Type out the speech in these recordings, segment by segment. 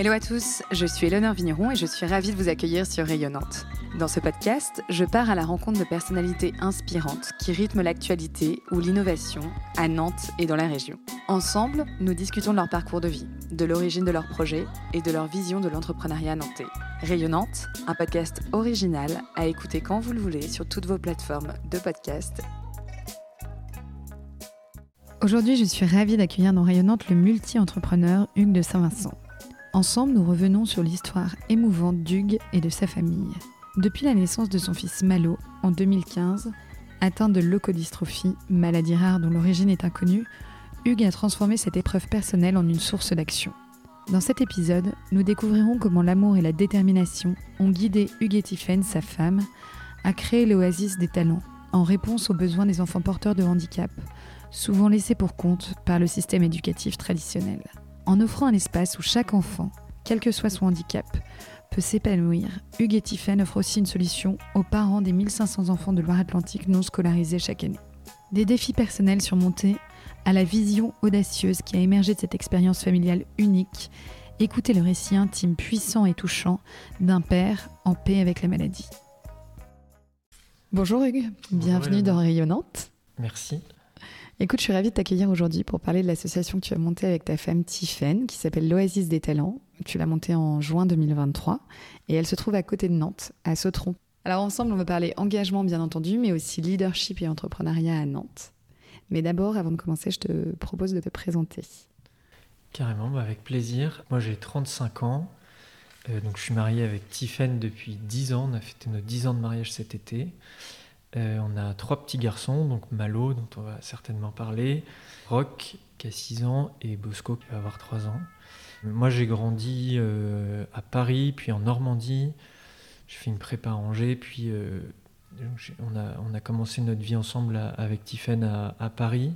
Hello à tous, je suis Eleonore Vigneron et je suis ravie de vous accueillir sur Rayonnante. Dans ce podcast, je pars à la rencontre de personnalités inspirantes qui rythment l'actualité ou l'innovation à Nantes et dans la région. Ensemble, nous discutons de leur parcours de vie, de l'origine de leurs projets et de leur vision de l'entrepreneuriat nantais. Rayonnante, un podcast original à écouter quand vous le voulez sur toutes vos plateformes de podcast. Aujourd'hui, je suis ravie d'accueillir dans Rayonnante le multi-entrepreneur Hugues de Saint-Vincent. Ensemble, nous revenons sur l'histoire émouvante d'Hugues et de sa famille. Depuis la naissance de son fils Malo en 2015, atteint de leucodystrophie, maladie rare dont l'origine est inconnue, Hugues a transformé cette épreuve personnelle en une source d'action. Dans cet épisode, nous découvrirons comment l'amour et la détermination ont guidé Hugues et Tiphaine, sa femme, à créer l'oasis des talents en réponse aux besoins des enfants porteurs de handicap, souvent laissés pour compte par le système éducatif traditionnel en offrant un espace où chaque enfant, quel que soit son handicap, peut s'épanouir, Hugues et Tiffen offrent aussi une solution aux parents des 1500 enfants de Loire-Atlantique non scolarisés chaque année. Des défis personnels surmontés à la vision audacieuse qui a émergé de cette expérience familiale unique, écoutez le récit intime, puissant et touchant d'un père en paix avec la maladie. Bonjour Hugues, bienvenue dans Rayonnante. Merci. Écoute, je suis ravie de t'accueillir aujourd'hui pour parler de l'association que tu as montée avec ta femme Tiffaine, qui s'appelle l'Oasis des Talents. Tu l'as montée en juin 2023 et elle se trouve à côté de Nantes, à Sautron. Alors ensemble, on va parler engagement bien entendu, mais aussi leadership et entrepreneuriat à Nantes. Mais d'abord, avant de commencer, je te propose de te présenter. Carrément, bah, avec plaisir. Moi j'ai 35 ans, euh, donc je suis marié avec Tiffaine depuis 10 ans. On a fêté nos 10 ans de mariage cet été. Euh, on a trois petits garçons, donc Malo, dont on va certainement parler, Rock, qui a 6 ans, et Bosco, qui va avoir 3 ans. Moi, j'ai grandi euh, à Paris, puis en Normandie. J'ai fait une prépa à Angers, puis euh, on, a, commencé notre vie ensemble avec Tiffen à, à, Paris.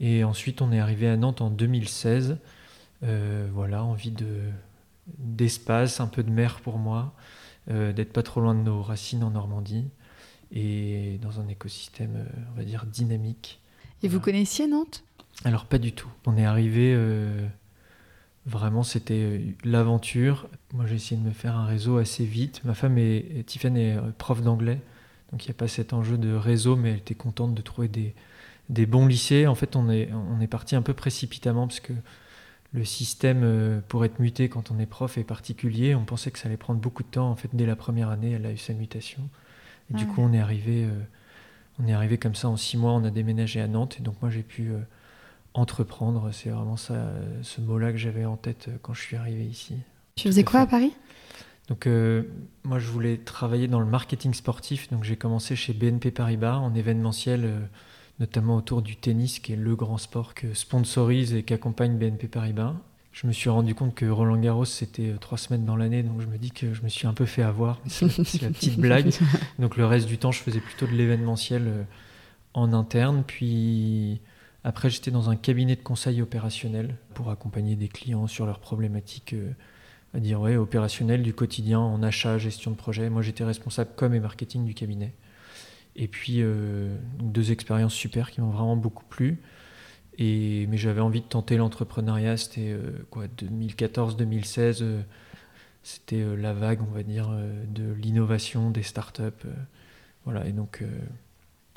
Et ensuite, on est arrivé à Nantes en 2016. voilà, envie d'espace, un peu de mer pour moi, d'être pas trop loin de nos racines en Normandie et dans un écosystème, euh, on va dire, dynamique. Et vous connaissiez Nantes? Alors pas du tout. On est arrivé, euh, vraiment c'était euh, l'aventure. Moi j'ai essayé de me faire un réseau assez vite. Ma femme est, Tiffany est prof d'anglais, donc il n'y a pas cet enjeu de réseau, mais elle était contente de trouver des, des bons lycées. En fait on est, on est parti un peu précipitamment parce que le système pour être muté quand on est prof est particulier. On pensait que ça allait prendre beaucoup de temps. En fait, dès la première année, elle a eu sa mutation. Et du coup, on est arrivé, euh, on est arrivé comme ça en six mois. On a déménagé à Nantes, et donc moi j'ai pu euh, entreprendre. C'est vraiment ça, euh, ce mot-là que j'avais en tête quand je suis arrivé ici. Tu faisais quoi à Paris? Donc moi je voulais travailler dans le marketing sportif, donc j'ai commencé chez BNP Paribas en événementiel, notamment autour du tennis, qui est le grand sport que sponsorise et qu'accompagne BNP Paribas je me suis rendu compte que Roland Garros c'était euh, trois semaines dans l'année, donc je me dis que je me suis un peu fait avoir. C'est la petite blague. Donc le reste du temps, je faisais plutôt de l'événementiel euh, en interne. Puis après, j'étais dans un cabinet de conseil opérationnel pour accompagner des clients sur leurs problématiques, euh, à dire ouais, opérationnelles du quotidien en achat, gestion de projet. Moi, j'étais responsable com et marketing du cabinet. Et puis deux expériences super qui m'ont vraiment beaucoup plu mais j'avais envie de tenter l'entrepreneuriat, c'était euh, quoi, 2014-2016, euh, c'était euh, la vague, on va dire, de l'innovation, des startups. voilà, et donc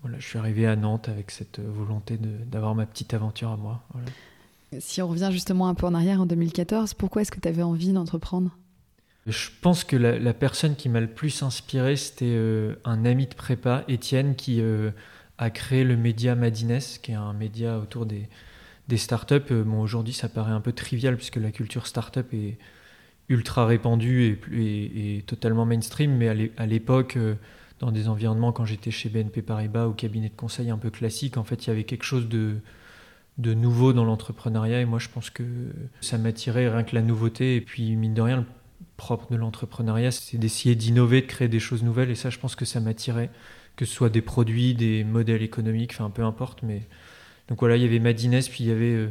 voilà, je suis arrivé à Nantes avec cette volonté d'avoir ma petite aventure à moi. Si on revient justement un peu en arrière en 2014, pourquoi est-ce que tu avais envie d'entreprendre? Je pense que la, la personne qui m'a le plus inspiré, c'était un ami de prépa, Étienne, qui a créé le média Madines, qui est un média autour des, startups. Euh, bon, aujourd'hui, ça paraît un peu trivial puisque la culture startup est ultra répandue et, et, totalement mainstream, mais à l'époque, euh, dans des environnements, quand j'étais chez BNP Paribas ou cabinet de conseil un peu classique, en fait, il y avait quelque chose de, de nouveau dans l'entrepreneuriat et moi, je pense que ça m'attirait rien que la nouveauté. Et puis, mine de rien, le propre de l'entrepreneuriat, c'est d'essayer d'innover, de créer des choses nouvelles et ça, je pense que ça m'attirait que ce soit des produits, des modèles économiques, enfin peu importe. Mais donc voilà, il y avait Madines, puis il y avait euh,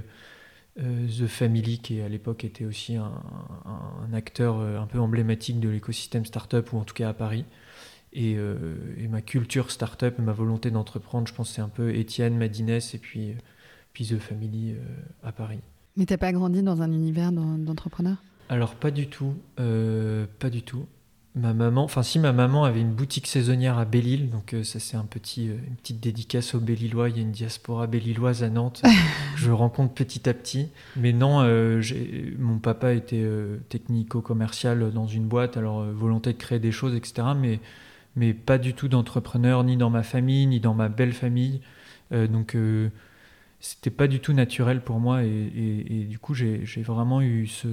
euh, The Family qui à l'époque était aussi un, acteur euh, un peu emblématique de l'écosystème startup ou en tout cas à Paris. Et, ma culture startup, ma volonté d'entreprendre, je pense c'est un peu Étienne, Madines et puis, puis The Family à Paris. Mais t'as pas grandi dans un univers d'entrepreneur? Alors pas du tout, pas du tout. Ma maman, enfin si ma maman avait une boutique saisonnière à Belle-Île, donc euh, ça c'est un petit, euh, une petite dédicace aux Belle-Îlois. Il y a une diaspora belle-îloise à Nantes. je rencontre petit à petit. Mais non, euh, mon papa était technico-commercial dans une boîte, alors volonté de créer des choses, etc. Mais, mais pas du tout d'entrepreneur, ni dans ma famille, ni dans ma belle famille. donc c'était pas du tout naturel pour moi et, et du coup j'ai vraiment eu ce,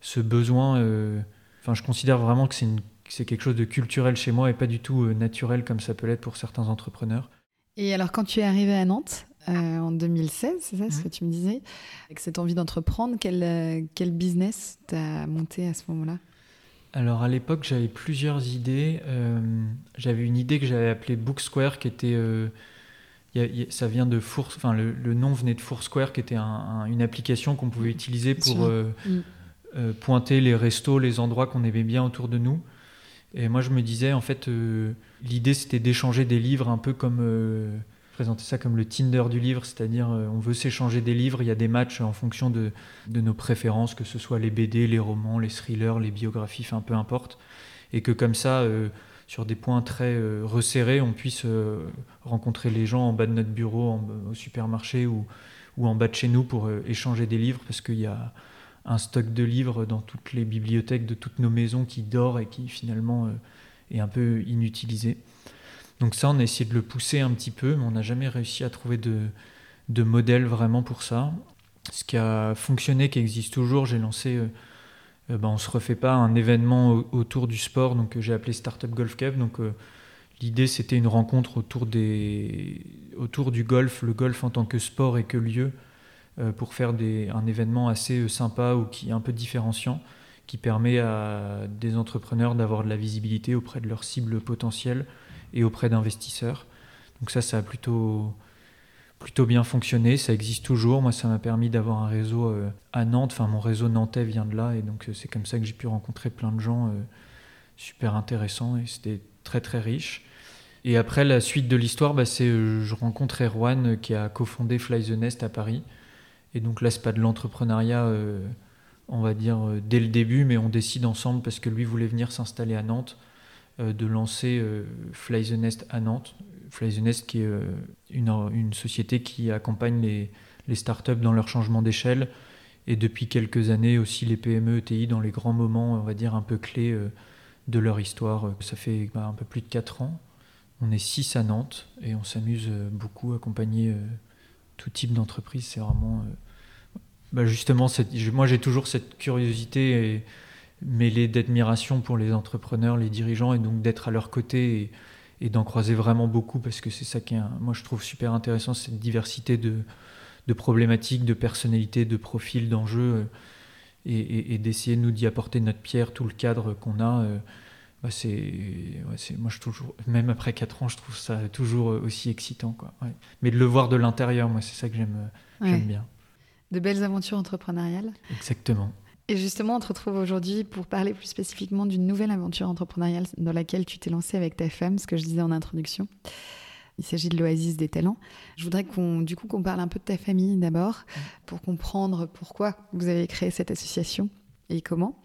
ce besoin Enfin, je considère vraiment que c'est quelque chose de culturel chez moi et pas du tout euh, naturel comme ça peut l'être pour certains entrepreneurs. Et alors, quand tu es arrivé à Nantes euh, en 2016, c'est ça ce que tu me disais, avec cette envie d'entreprendre, quel, euh, quel business t'as monté à ce moment-là? Alors à l'époque, j'avais plusieurs idées. j'avais une idée que j'avais appelée Book Square, qui était, ça vient de Four, enfin le, nom venait de Foursquare, qui était une application qu'on pouvait utiliser pour. Euh, pointer les restos, les endroits qu'on aimait bien autour de nous. Et moi, je me disais, en fait, euh, l'idée, c'était d'échanger des livres un peu comme. Euh, présenter ça comme le Tinder du livre, c'est-à-dire on veut s'échanger des livres, il y a des matchs en fonction de, de, nos préférences, que ce soit les BD, les romans, les thrillers, les biographies, enfin peu importe. Et que comme ça, sur des points très resserrés, on puisse rencontrer les gens en bas de notre bureau, au supermarché ou, ou en bas de chez nous pour échanger des livres, parce qu'il y a un stock de livres dans toutes les bibliothèques de toutes nos maisons qui dort et qui finalement euh, est un peu inutilisé. Donc ça, on a essayé de le pousser un petit peu, mais on n'a jamais réussi à trouver de, de modèle vraiment pour ça. Ce qui a fonctionné, qui existe toujours, j'ai lancé, euh, euh, ben, on se refait pas, un événement autour du sport, donc j'ai appelé Startup Golf Cup. Donc l'idée, c'était une rencontre autour, des, autour du golf, le golf en tant que sport et que lieu, pour faire un événement assez euh, sympa ou qui est un peu différenciant, qui permet à des entrepreneurs d'avoir de la visibilité auprès de leurs cibles potentielles et auprès d'investisseurs. Donc ça, ça a plutôt, plutôt bien fonctionné, ça existe toujours. Moi, ça m'a permis d'avoir un réseau euh, à Nantes, enfin mon réseau nantais vient de là, et donc c'est comme ça que j'ai pu rencontrer plein de gens super intéressants, et c'était très très riche. Et après, la suite de l'histoire, bah, c'est je rencontre Erwan qui a cofondé Fly the Nest à Paris. Et donc là, c'est pas de l'entrepreneuriat, euh, on va dire, euh, dès le début, mais on décide ensemble, parce que lui voulait venir s'installer à Nantes, euh, de lancer Fly the Nest à Nantes. Fly the Nest, qui est une, société qui accompagne les, startups dans leur changement d'échelle, et depuis quelques années aussi les PME, ETI dans les grands moments, on va dire, un peu clés de leur histoire. Ça fait bah, un peu plus de 4 ans. On est 6 à Nantes, et on s'amuse beaucoup à accompagner tout type d'entreprise. C'est vraiment bah justement, moi j'ai toujours cette curiosité mêlée d'admiration pour les entrepreneurs, les dirigeants, et donc d'être à leur côté et, d'en croiser vraiment beaucoup, parce que c'est ça qui est, moi je trouve super intéressant, cette diversité de, problématiques, de personnalités, de profils, d'enjeux, euh, et, d'essayer de nous d'y apporter notre pierre, tout le cadre qu'on a. Euh, c'est, moi je toujours, même après 4 ans, je trouve ça toujours aussi excitant. Quoi. Mais de le voir de l'intérieur, moi c'est ça que j'aime, j'aime bien de belles aventures entrepreneuriales. Exactement. Et justement, on te retrouve aujourd'hui pour parler plus spécifiquement d'une nouvelle aventure entrepreneuriale dans laquelle tu t'es lancé avec ta femme, ce que je disais en introduction. Il s'agit de l'Oasis des talents. Je voudrais qu'on, du coup, qu'on parle un peu de ta famille d'abord, pour comprendre pourquoi vous avez créé cette association et comment?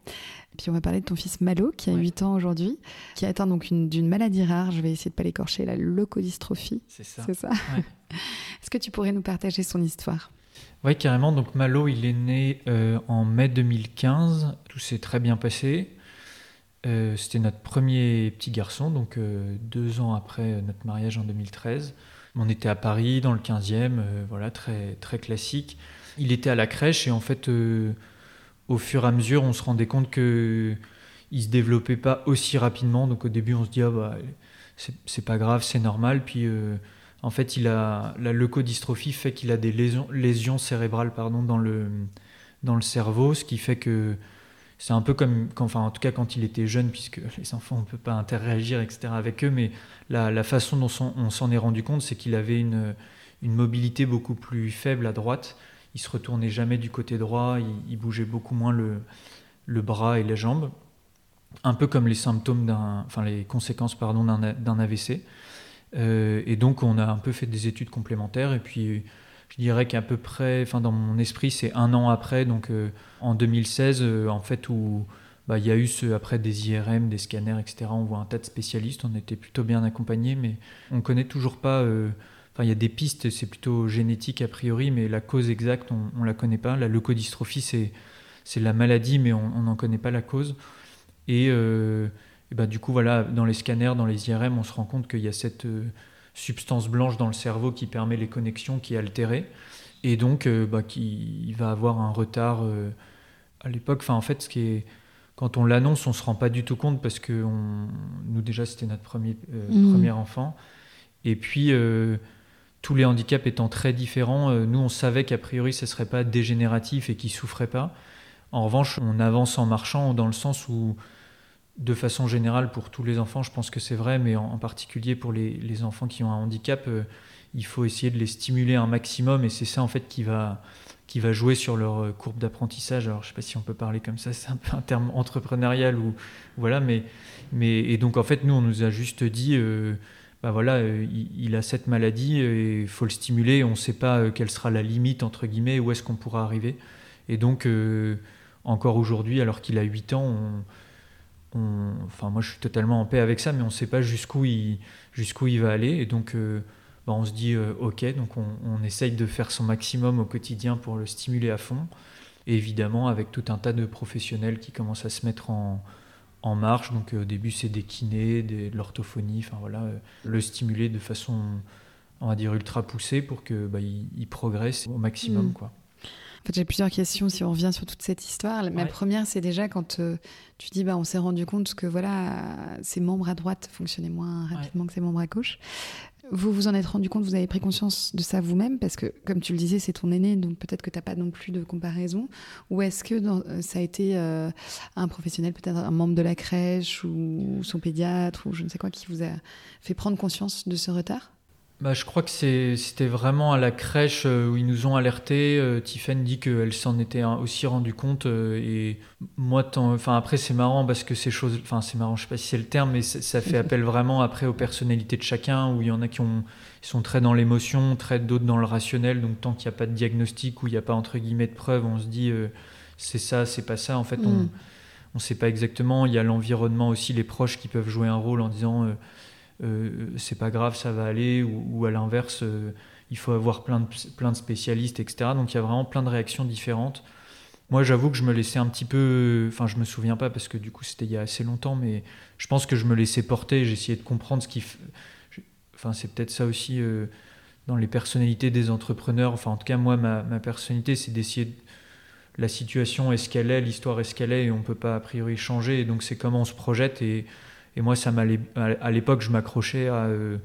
puis on va parler de ton fils Malo, qui a 8 ans aujourd'hui, qui a atteint donc une, d'une maladie rare, je vais essayer de pas l'écorcher, la leucodystrophie. C'est ça. C'est ça? Est-ce que tu pourrais nous partager son histoire? Oui, carrément. Donc Malo, il est né euh, en mai 2015. Tout s'est très bien passé. Euh, c'était notre premier petit garçon, donc euh, deux ans après notre mariage en 2013. On était à Paris, dans le 15e, voilà, très, très classique. Il était à la crèche et en fait, au fur et à mesure, on se rendait compte que il se développait pas aussi rapidement. Donc au début, on se dit ah bah c'est pas grave, c'est normal. Puis en fait, il a, la leucodystrophie fait qu'il a des lésions, cérébrales pardon, dans, le, dans le cerveau, ce qui fait que c'est un peu comme, enfin en tout cas quand il était jeune, puisque les enfants on ne peut pas interagir etc. avec eux, mais la, façon dont on s'en est rendu compte, c'est qu'il avait une, mobilité beaucoup plus faible à droite. Il se retournait jamais du côté droit, il, bougeait beaucoup moins le, le, bras et les jambes, un peu comme les symptômes d'un, enfin les conséquences pardon d'un AVC. Euh, et donc on a un peu fait des études complémentaires et puis je dirais qu'à peu près, enfin dans mon esprit, c'est un an après, donc en 2016, en fait, où bah, il y a eu après des IRM, des scanners, etc. On voit un tas de spécialistes, on était plutôt bien accompagnés, mais on connaît toujours pas. Enfin, il y a des pistes, c'est plutôt génétique a priori, mais la cause exacte, on ne la connaît pas. La leucodystrophie, c'est c'est la maladie, mais on n'en connaît pas la cause. Et, euh, bah, du coup, voilà, dans les scanners, dans les IRM, on se rend compte qu'il y a cette euh, substance blanche dans le cerveau qui permet les connexions, qui est altérée, et donc euh, bah, qui va avoir un retard à l'époque. Enfin, en fait, ce qui est quand on l'annonce, on se rend pas du tout compte parce que nous déjà c'était notre premier, mmh. premier enfant. Et puis tous les handicaps étant très différents, nous on savait qu'a priori ce serait pas dégénératif et qu'il souffrait pas. En revanche, on avance en marchant dans le sens où, de façon générale, pour tous les enfants, je pense que c'est vrai, mais en, particulier pour les, enfants qui ont un handicap, euh, il faut essayer de les stimuler un maximum et c'est ça en fait qui va, qui va jouer sur leur euh, courbe d'apprentissage. Alors je ne sais pas si on peut parler comme ça, c'est un peu un terme entrepreneurial ou voilà, mais, mais et donc en fait nous on nous a juste dit. Euh, bah voilà, il, a cette maladie et il faut le stimuler. On ne sait pas quelle sera la limite, entre guillemets, où est-ce qu'on pourra arriver. Et donc, encore aujourd'hui, alors qu'il a 8 ans, enfin moi je suis totalement en paix avec ça, mais on ne sait pas jusqu'où il, jusqu'où il va aller. Et donc euh, bah, on se dit euh, ok, donc on, essaye de faire son maximum au quotidien pour le stimuler à fond. Et évidemment avec tout un tas de professionnels qui commencent à se mettre en, en marche. Donc au début c'est des kinés, de l'orthophonie, enfin voilà, euh, le stimuler de façon on va dire ultra poussée pour que bah, il, progresse au maximum mm. quoi. En fait, j'ai plusieurs questions si on revient sur toute cette histoire. Ma première, c'est déjà quand euh, tu dis, bah, on s'est rendu compte que voilà, ces membres à droite fonctionnaient moins rapidement que ces membres à gauche. Vous vous en êtes rendu compte, vous avez pris conscience de ça vous-même, parce que, comme tu le disais, c'est ton aîné, donc peut-être que tu n'as pas non plus de comparaison. Ou est-ce que euh, ça a été euh, un professionnel, peut-être un membre de la crèche ou son pédiatre, ou je ne sais quoi, qui vous a fait prendre conscience de ce retard? Bah, je crois que c'était vraiment à la crèche euh, où ils nous ont alertés. Euh, Tiffen dit qu'elle s'en était aussi rendu compte. Euh, et moi, enfin, après, c'est marrant parce que ces choses. Enfin, c'est marrant, je sais pas si c'est le terme, mais ça fait appel vraiment après aux personnalités de chacun, où il y en a qui ont, sont très dans l'émotion, très d'autres dans le rationnel. Donc, tant qu'il n'y a pas de diagnostic, où il n'y a pas entre guillemets de preuves, on se dit c'est ça, c'est pas ça. En fait, on mm. ne sait pas exactement. Il y a l'environnement aussi, les proches qui peuvent jouer un rôle en disant euh, c'est pas grave, ça va aller, ou, à l'inverse, euh, il faut avoir plein de, plein de spécialistes, etc. Donc il y a vraiment plein de réactions différentes. Moi, j'avoue que je me laissais un petit peu. Enfin, je me souviens pas parce que du coup, c'était il y a assez longtemps, mais je pense que je me laissais porter. J'essayais de comprendre ce qui. Enfin, c'est peut-être ça aussi euh, dans les personnalités des entrepreneurs. Enfin, en tout cas, moi, ma, ma personnalité, c'est d'essayer. La situation est ce qu'elle est, l'histoire est ce qu'elle est, et on peut pas a priori changer. Donc, c'est comment on se projette. Et et moi, ça à l'époque, je m'accrochais à euh,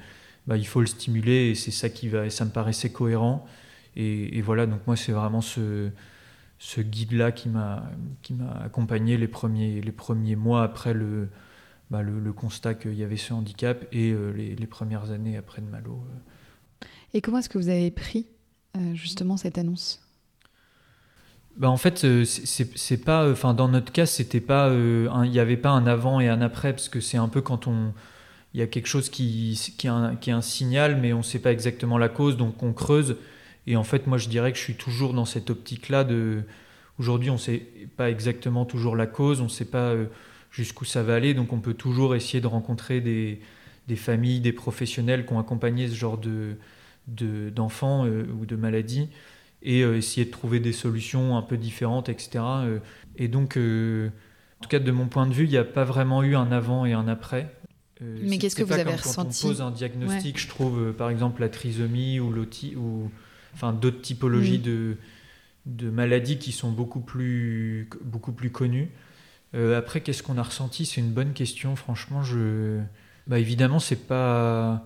bah, il faut le stimuler et c'est ça qui va, ça me paraissait cohérent. Et, voilà, donc moi, c'est vraiment ce, ce guide-là qui m'a accompagné les premiers, les premiers mois après le, bah, le, constat qu'il y avait ce handicap et euh, les, les, premières années après de Malo. Euh. Et comment est-ce que vous avez pris justement cette annonce? Bah en fait, euh, c'est pas, enfin dans notre cas, c'était pas, euh, il n'y avait pas un avant et un après parce que c'est un peu quand on, il y a quelque chose qui, qui, est un, signal, mais on ne sait pas exactement la cause, donc on creuse. Et en fait, moi, je dirais que je suis toujours dans cette optique-là de, aujourd'hui, on ne sait pas exactement toujours la cause, on ne sait pas euh, jusqu'où ça va aller, donc on peut toujours essayer de rencontrer des, des familles, des professionnels qui ont accompagné ce genre de d'enfants ou de maladies et euh, essayer de trouver des solutions un peu différentes, etc. Euh, et donc, euh, en tout cas, de mon point de vue, il n'y a pas vraiment eu un avant et un après. Mais qu'est-ce que vous avez ressenti Quand on pose un diagnostic, je trouve, par exemple, la trisomie ou ou enfin d'autres typologies mm. de, de maladies qui sont beaucoup plus, beaucoup plus connues. après, qu'est-ce qu'on a ressenti? C'est une bonne question. Franchement, je, bah, évidemment, c'est pas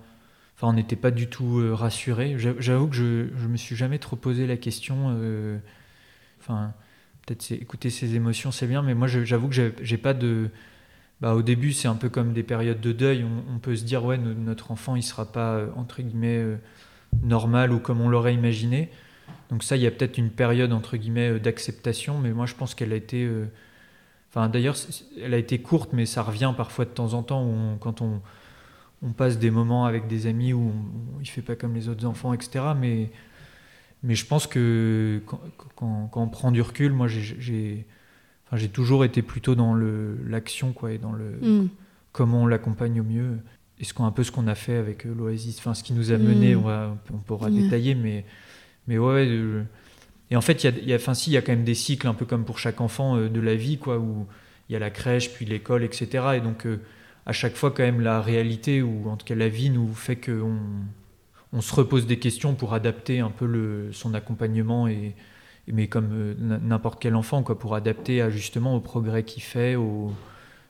Enfin, on n'était pas du tout euh, rassurés. J'avoue que je ne me suis jamais trop posé la question. Euh, peut-être écouter ses émotions, c'est bien, mais moi, j'avoue que j'ai pas de. Bah, au début, c'est un peu comme des périodes de deuil. On, peut se dire, ouais, notre enfant, il sera pas, euh, entre guillemets, normal ou comme on l'aurait imaginé. Donc, ça, il y a peut-être une période, entre guillemets, d'acceptation, mais moi, je pense qu'elle a été. Enfin, d'ailleurs, elle a été courte, mais ça revient parfois de temps en temps où quand on on passe des moments avec des amis où il fait pas comme les autres enfants, etc. Mais, mais je pense que quand, on prend du recul, moi j'ai enfin, toujours été plutôt dans l'action quoi, et dans le mm. comment on l'accompagne au mieux. Et ce un peu ce qu'on a fait avec euh, l'Oasis, enfin ce qui nous a mené, mm. on, on, pourra détailler, mais, mais ouais. et en fait, il y a, enfin, si, il y a quand même des cycles un peu comme pour chaque enfant euh, de la vie, quoi, où il y a la crèche, puis l'école, etc. Et donc, euh, à chaque fois, quand même, la réalité, ou en tout cas la vie, nous fait qu'on on se repose des questions pour adapter un peu le, son accompagnement et, mais comme euh, n'importe quel enfant quoi pour adapter à, justement au progrès qu'il fait au,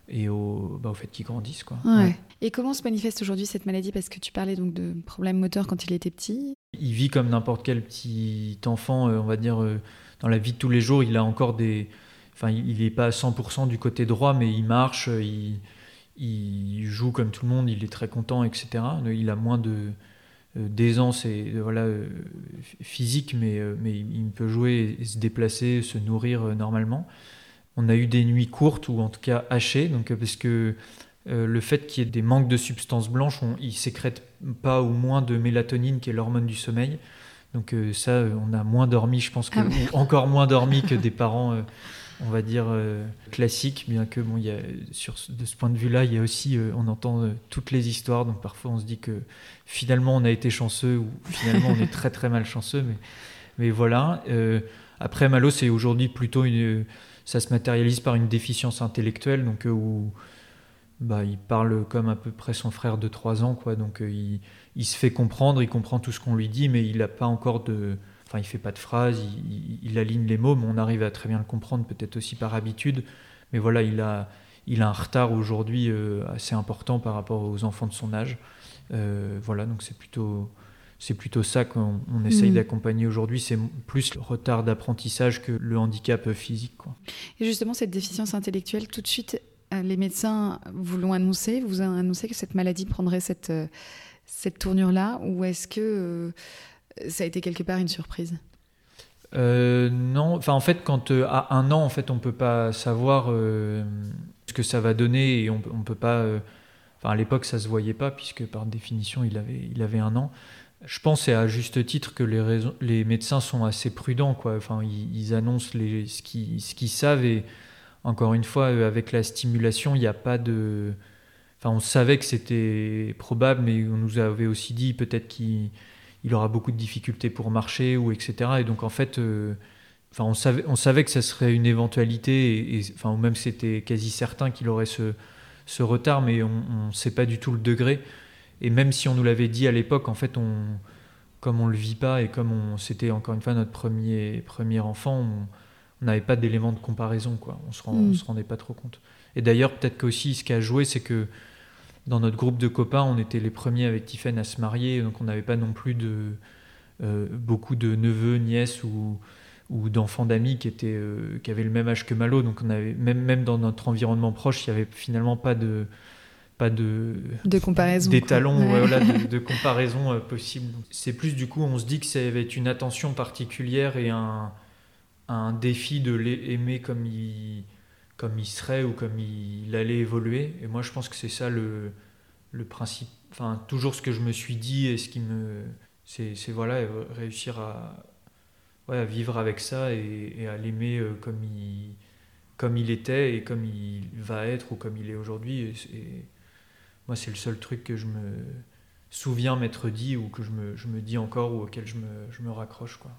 et au, bah, au fait qu'il grandisse quoi. Et comment se manifeste aujourd'hui cette maladie? Parce que tu parlais donc de problèmes moteurs quand il était petit. Il vit comme n'importe quel petit enfant, euh, on va dire, euh, dans la vie de tous les jours. Il a encore des. Enfin, il n'est pas à 100% du côté droit, mais il marche, il, il joue comme tout le monde, il est très content, etc. Il a moins de, euh, d'aisance et voilà, euh, physique, mais, euh, mais il peut jouer et se déplacer, se nourrir normalement. On a eu des nuits courtes ou en tout cas hachées, donc, parce que le fait qu'il y ait des manques de substances blanches, on, il sécrète pas ou moins de mélatonine, qui est l'hormone du sommeil. Donc ça, on a moins dormi, je pense, que, ah encore moins dormi que des parents on va dire, euh, classique, bien que, bon, y a, sur, de ce point de vue-là, il y a aussi, euh, on entend euh, toutes les histoires, donc parfois on se dit que finalement on a été chanceux ou finalement on est très très mal chanceux, mais, mais voilà. après, Malo, c'est aujourd'hui plutôt une. Ça se matérialise par une déficience intellectuelle, donc où bah, il parle comme à peu près son frère de 3 ans, quoi, donc il, il se fait comprendre, il comprend tout ce qu'on lui dit, mais il n'a pas encore de Enfin, il fait pas de phrases, il, aligne les mots, mais on arrive à très bien le comprendre, peut-être aussi par habitude. Mais voilà, il a, il a un retard aujourd'hui euh, assez important par rapport aux enfants de son âge. Euh, voilà, donc c'est plutôt, c'est plutôt ça qu'on essaye mm. d'accompagner aujourd'hui. C'est plus le retard d'apprentissage que le handicap physique. Quoi. Et justement, cette déficience intellectuelle, tout de suite, euh, les médecins vous l'ont annoncé, vous ont annoncé que cette maladie prendrait cette, cette tournure-là, ou est-ce que ça a été quelque part une surprise euh, non, enfin en fait, quand euh, à un an, en fait, on peut pas savoir euh, ce que ça va donner et on, peut pas. Enfin, à l'époque, ça se voyait pas puisque par définition, il avait, il avait un an. Je pense, et à juste titre, que les, les médecins sont assez prudents, quoi. Enfin, ils, annoncent les, ce qu'ils qu'ils savent et encore une fois, avec la stimulation, il n'y a pas de. Enfin, on savait que c'était probable, mais on nous avait aussi dit peut-être qu'il il aura beaucoup de difficultés pour marcher ou etc. Et donc en fait, euh, enfin on savait, on savait que ça serait une éventualité et, enfin même c'était quasi certain qu'il aurait ce, ce, retard, mais on ne sait pas du tout le degré. Et même si on nous l'avait dit à l'époque, en fait, on, comme on le vit pas et comme on, c'était encore une fois notre premier premier enfant, on n'avait pas d'éléments de comparaison quoi. On se, mm. se rendait pas trop compte. Et d'ailleurs, peut-être qu'aussi ce qui a joué, c'est que dans notre groupe de copains, on était les premiers avec Tiffen à se marier, donc on n'avait pas non plus de, euh, beaucoup de neveux, nièces ou, ou d'enfants d'amis qui, étaient, euh, qui avaient le même âge que Malo. Donc on avait, même, même dans notre environnement proche, il n'y avait finalement pas de pas de, de comparaison des talons voilà, de, comparaison euh, possible. C'est plus du coup on se dit que ça avait une attention particulière et un, un défi de l'aimer comme il comme il serait ou comme il, allait évoluer. Et moi, je pense que c'est ça le, le principe. Enfin, toujours ce que je me suis dit et ce qui me. C'est voilà, réussir à, ouais, à vivre avec ça et, à l'aimer euh, comme il, comme il était et comme il va être ou comme il est aujourd'hui. Et, moi, c'est le seul truc que je me souviens m'être dit ou que je me, je me, dis encore ou auquel je me, je me raccroche. Quoi.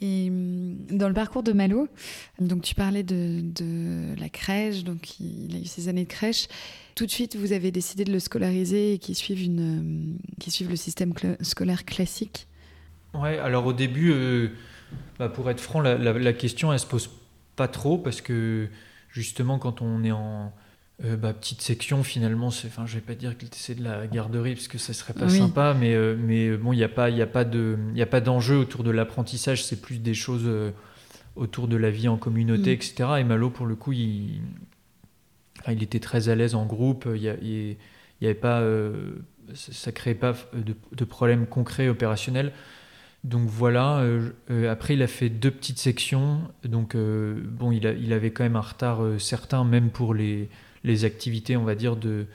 Et hum, dans le parcours de Malo, donc tu parlais de, la crèche, donc il a eu ses années de crèche. Tout de suite, vous avez décidé de le scolariser et qu'il suive, une, hum, suive le système scolaire classique Ouais, alors au début, euh, bah pour être franc, la, la, question, elle se pose pas trop parce que justement, quand on est en, euh, bah, petite section finalement c'est enfin je vais pas dire que c'est de la garderie parce que ça serait pas sympa mais euh, mais euh, bon il n'y a pas il y a pas de il y a pas d'enjeu autour de l'apprentissage c'est plus des choses autour de la vie en communauté mm. etc et Malo pour le coup il il était très à l'aise en groupe il y, avait pas ça créait pas de, de problèmes concrets opérationnels. Donc voilà, après il a fait deux petites sections, donc bon il, a, il avait quand même un retard certain même pour les, les activités, on va dire, de,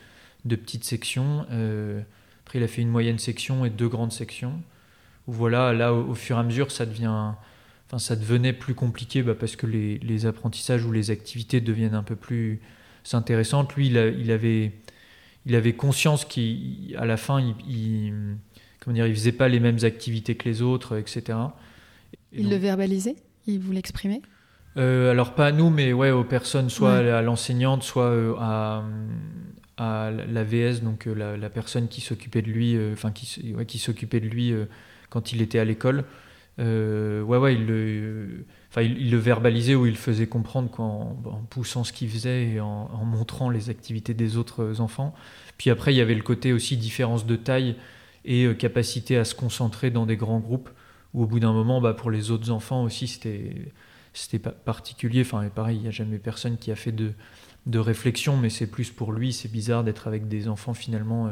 de petites sections. Euh, après, il a fait une moyenne section et deux grandes sections. voilà, là, au, fur et à mesure, ça devient, enfin, ça devenait plus compliqué bah, parce que les, apprentissages ou les activités deviennent un peu plus intéressantes. Lui, il, il avait, il avait conscience qu'à la fin, il, il, comment dire, il faisait pas les mêmes activités que les autres, etc. il le verbalisait? Il vous l'exprimait? Euh, alors pas à nous, mais ouais, aux personnes, soit à l'enseignante, soit euh, à, à l'AVS, donc euh, la, personne qui s'occupait de lui, enfin qui, qui s'occupait de lui quand il était à l'école. ouais, ouais, il le, il, le verbalisait ou il le faisait comprendre en, poussant ce qu'il faisait et en, montrant les activités des autres enfants. Puis après, il y avait le côté aussi différence de taille et capacité à se concentrer dans des grands groupes, où au bout d'un moment, bah, pour les autres enfants aussi, c'était c'était particulier. Enfin, pareil, il n'y a jamais personne qui a fait de, de réflexion, mais c'est plus pour lui. C'est bizarre d'être avec des enfants finalement, euh,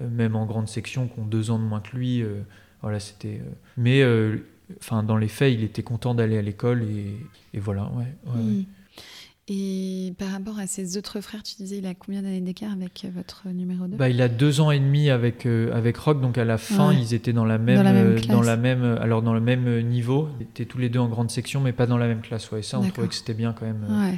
euh, même en grande section, qui ont deux ans de moins que lui. Euh, voilà, c'était. mais, enfin, dans les faits, il était content d'aller à l'école et, et, voilà, ouais. Mm. Et par rapport à ses autres frères, tu disais, il a combien d'années d'écart avec votre numéro 2 bah, Il a deux ans et demi avec, euh, avec Rock, donc à la fin, ils étaient dans la même, dans la même, euh, alors dans le même niveau. Ils étaient tous les deux en grande section, mais pas dans la même classe. Ouais. Et ça, on trouvait que c'était bien quand même, euh,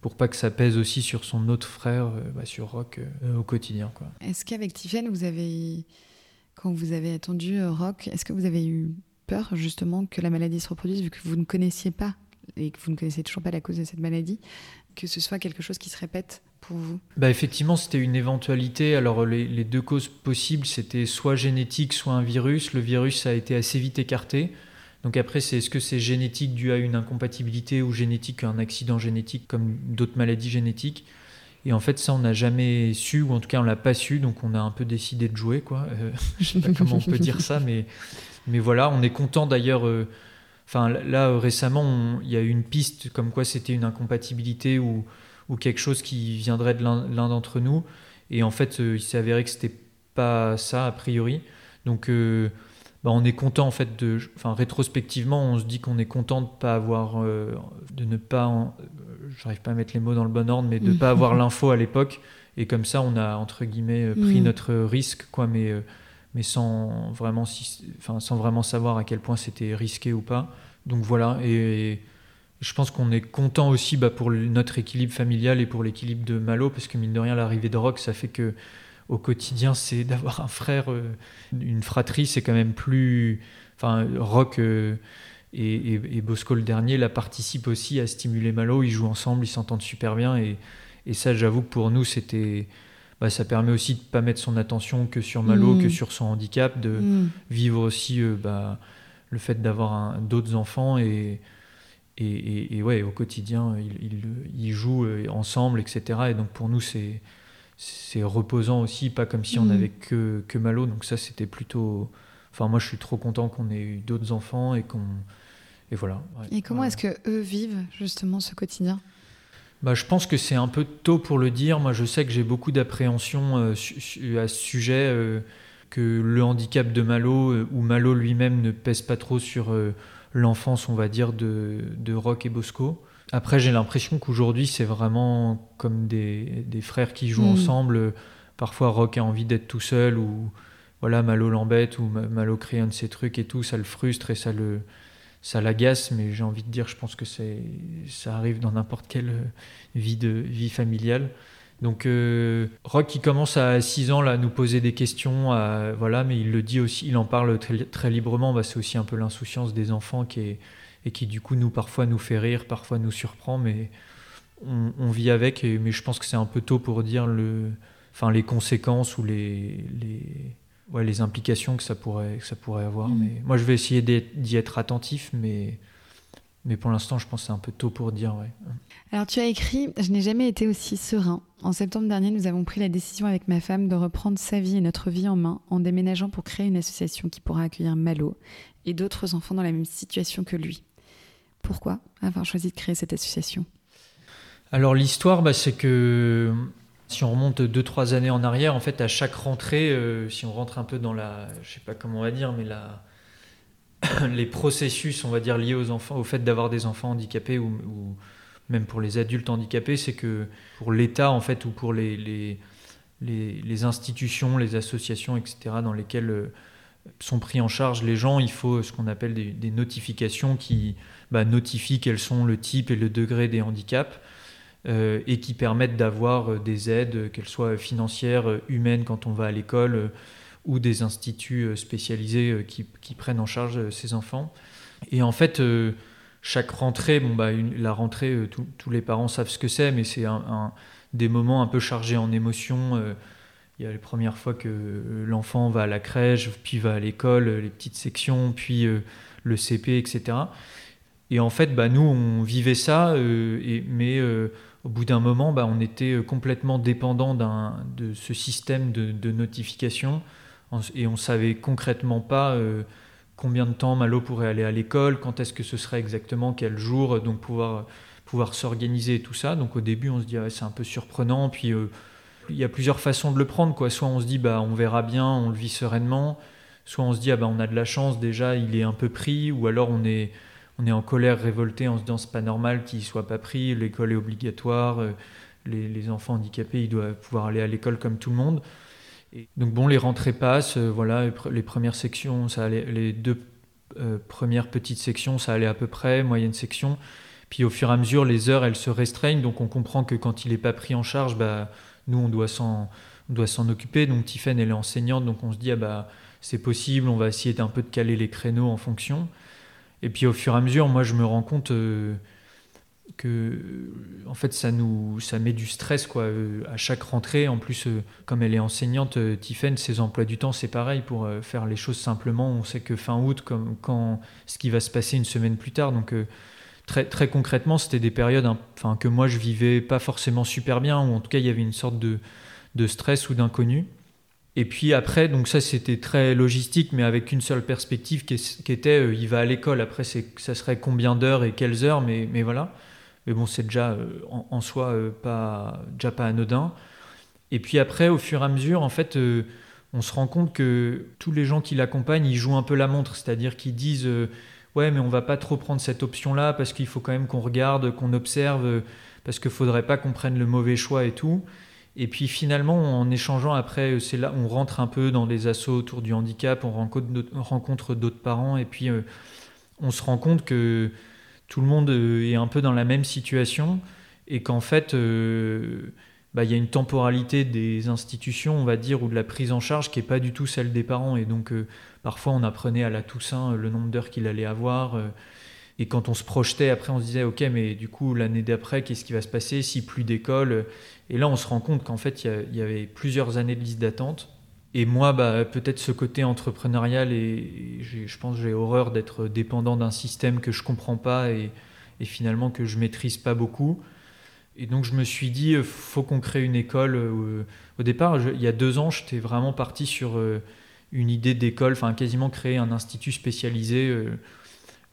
pour pas que ça pèse aussi sur son autre frère, bah, sur Rock, au quotidien. Est-ce qu'avec Tiffen, vous avez, quand vous avez attendu Rock, est-ce que vous avez eu peur justement que la maladie se reproduise, vu que vous ne connaissiez pas et que vous ne connaissez toujours pas la cause de cette maladie, que ce soit quelque chose qui se répète pour vous? Bah Effectivement, c'était une éventualité. Alors, les, deux causes possibles, c'était soit génétique, soit un virus. Le virus a été assez vite écarté. Donc après, c'est est-ce que c'est génétique dû à une incompatibilité ou génétique un accident génétique comme d'autres maladies génétiques? Et en fait, ça, on n'a jamais su, ou en tout cas, on l'a pas su. Donc, on a un peu décidé de jouer, quoi. Euh, je sais pas comment on peut dire ça, mais, mais voilà, on est content d'ailleurs. Euh, Enfin, là, euh, récemment, il y a eu une piste comme quoi c'était une incompatibilité ou, ou, quelque chose qui viendrait de l'un d'entre nous. Et en fait, euh, il s'est avéré que c'était pas ça, a priori. Donc, euh, bah, on est content, en fait, de. Enfin, rétrospectivement, on se dit qu'on est content de pas avoir. de ne pas. J'arrive pas à mettre les mots dans le bon ordre, mais de ne pas avoir l'info à l'époque. Et comme ça, on a, entre guillemets, pris mm. notre risque, quoi. Mais mais sans vraiment, enfin, sans vraiment savoir à quel point c'était risqué ou pas. Donc voilà, et, je pense qu'on est content aussi bah, pour notre équilibre familial et pour l'équilibre de Malo, parce que mine de rien, l'arrivée de Rock, ça fait que au quotidien, c'est d'avoir un frère, euh, une fratrie, c'est quand même plus. Enfin, Rock euh, et, Bosco le dernier, là, participent aussi à stimuler Malo. Ils jouent ensemble, ils s'entendent super bien, et ça, j'avoue que pour nous, c'était bah, ça permet aussi de ne pas mettre son attention que sur Malo, que mm. sur son handicap, de mm. vivre aussi euh, bah, le fait d'avoir d'autres enfants et, et, et, ouais, au quotidien, ils, ils, jouent euh, ensemble, etc. Et donc pour nous, c'est c'est reposant aussi, pas comme si on n'avait mm. que, que Malo. Donc ça, c'était plutôt... Enfin, moi, je suis trop content qu'on ait eu d'autres enfants et qu'on... Et voilà. et comment est-ce que eux vivent justement ce quotidien? Bah, je pense que c'est un peu tôt pour le dire. Moi, je sais que j'ai beaucoup d'appréhension euh, à ce sujet, euh, que le handicap de Malo euh, ou Malo lui-même ne pèse pas trop sur l'enfance, on va dire, de, de Rock et Bosco. Après, j'ai l'impression qu'aujourd'hui, c'est vraiment comme des, des, frères qui jouent mm. ensemble. Parfois, Rock a envie d'être tout seul ou voilà, Malo l'embête ou Malo crée un de ses trucs et tout, ça le frustre et ça le ça l'agace, mais j'ai envie de dire, je pense que c'est, ça arrive dans n'importe quelle vie, de, vie familiale. Donc euh, Rock qui commence à 6 ans là, à nous poser des questions, voilà, mais il le dit aussi, il en parle très, très librement, bah, c'est aussi un peu l'insouciance des enfants qui est, et qui du coup nous parfois nous fait rire, parfois nous surprend, mais on, vit avec, mais je pense que c'est un peu tôt pour dire le, enfin, les conséquences ou les, les, ouais, les implications que ça pourrait, que ça pourrait avoir. Mm. Mais moi, je vais essayer d'y être attentif, mais, mais pour l'instant, je pense que c'est un peu tôt pour dire. Ouais. Alors, tu as écrit Je n'ai jamais été aussi serein. En septembre dernier, nous avons pris la décision avec ma femme de reprendre sa vie et notre vie en main en déménageant pour créer une association qui pourra accueillir Malo et d'autres enfants dans la même situation que lui. Pourquoi avoir choisi de créer cette association? Alors l'histoire, bah, c'est que si on remonte deux trois années en arrière, en fait, à chaque rentrée, euh, si on rentre un peu dans la, je sais pas comment on va dire, mais la, les processus, on va dire liés aux enfants, au fait d'avoir des enfants handicapés ou, même pour les adultes handicapés, c'est que pour l'État en fait ou pour les, institutions, les associations, etc. dans lesquelles sont pris en charge les gens, il faut ce qu'on appelle des, notifications qui bah, notifient quels sont le type et le degré des handicaps euh, et qui permettent d'avoir euh, des aides, qu'elles soient financières, euh, humaines quand on va à l'école ou des instituts spécialisés qui, prennent en charge ces enfants. Et en fait, chaque rentrée, bon, bah, la rentrée, tous les parents savent ce que c'est, mais c'est un, des moments un peu chargés en émotions il y a les premières fois que euh, l'enfant va à la crèche, puis va à l'école, euh, les petites sections, puis euh, le CP, etc. Et en fait, bah, nous, on vivait ça, mais au bout d'un moment, bah, on était complètement dépendant de ce système de, notification, et on savait concrètement pas combien de temps Malo pourrait aller à l'école, quand est-ce que ce serait exactement, quel jour, donc pouvoir, pouvoir s'organiser et tout ça. Donc au début, on se dit, c'est un peu surprenant, puis il y a plusieurs façons de le prendre. Quoi. Soit on se dit, bah, on verra bien, on le vit sereinement. Soit on se dit, ah, bah, on a de la chance, déjà, il est un peu pris. Ou alors on est, on est en colère, révolté, en se disant, c'est pas normal qu'il soit pas pris. L'école est obligatoire. Euh, les, enfants handicapés, ils doivent pouvoir aller à l'école comme tout le monde. Donc bon, les rentrées passent. Euh, voilà, les premières sections, ça allait, les deux euh, premières petites sections, ça allait à peu près. Moyenne section. Puis au fur et à mesure, les heures, elles se restreignent. Donc on comprend que quand il n'est pas pris en charge, bah, nous, on doit s'en, doit s'en occuper. Donc Tiffen, elle est enseignante, donc on se dit, ah bah, c'est possible, on va essayer d'un peu de caler les créneaux en fonction. Et puis au fur et à mesure, moi, je me rends compte euh, que, en fait, ça nous, ça met du stress, quoi. Euh, à chaque rentrée, en plus, euh, comme elle est enseignante, Tiffen, ses emplois du temps, c'est pareil pour faire les choses simplement. On sait que fin août, comme quand ce qui va se passer une semaine plus tard, donc très, très concrètement, c'était des périodes enfin, que moi je vivais pas forcément super bien, ou en tout cas il y avait une sorte de stress ou d'inconnu. Et puis après, donc ça c'était très logistique, mais avec une seule perspective qui, était euh, il va à l'école. Après, ça serait combien d'heures et quelles heures, mais, voilà. Mais bon, c'est déjà euh, en, soi euh, pas, déjà pas anodin. Et puis après, au fur et à mesure, en fait, on se rend compte que tous les gens qui l'accompagnent, ils jouent un peu la montre, c'est-à-dire qu'ils disent ouais, mais on va pas trop prendre cette option-là parce qu'il faut quand même qu'on regarde, qu'on observe, parce qu'il faudrait pas qu'on prenne le mauvais choix et tout. Et puis finalement, en échangeant après, c'est là, on rentre un peu dans les assauts autour du handicap, on rencontre d'autres parents, et puis euh, on se rend compte que tout le monde euh, est un peu dans la même situation, et qu'en fait, euh, bah, il y a une temporalité des institutions, on va dire, ou de la prise en charge qui n'est pas du tout celle des parents. Et donc, Parfois, on apprenait à la Toussaint euh, le nombre d'heures qu'il allait avoir. Euh, et quand on se projetait, après, on se disait, OK, mais du coup, l'année d'après, qu'est-ce qui va se passer si plus d'école Et là, on se rend compte qu'en fait, il y, avait plusieurs années de liste d'attente. Et moi, bah, peut-être ce côté entrepreneurial, et, je pense que j'ai horreur d'être dépendant d'un système que je comprends pas et, finalement que je maîtrise pas beaucoup. Et donc je me suis dit, euh, faut qu'on crée une école. Au départ, il y a deux ans, j'étais vraiment parti sur une idée d'école, enfin quasiment créer un institut spécialisé.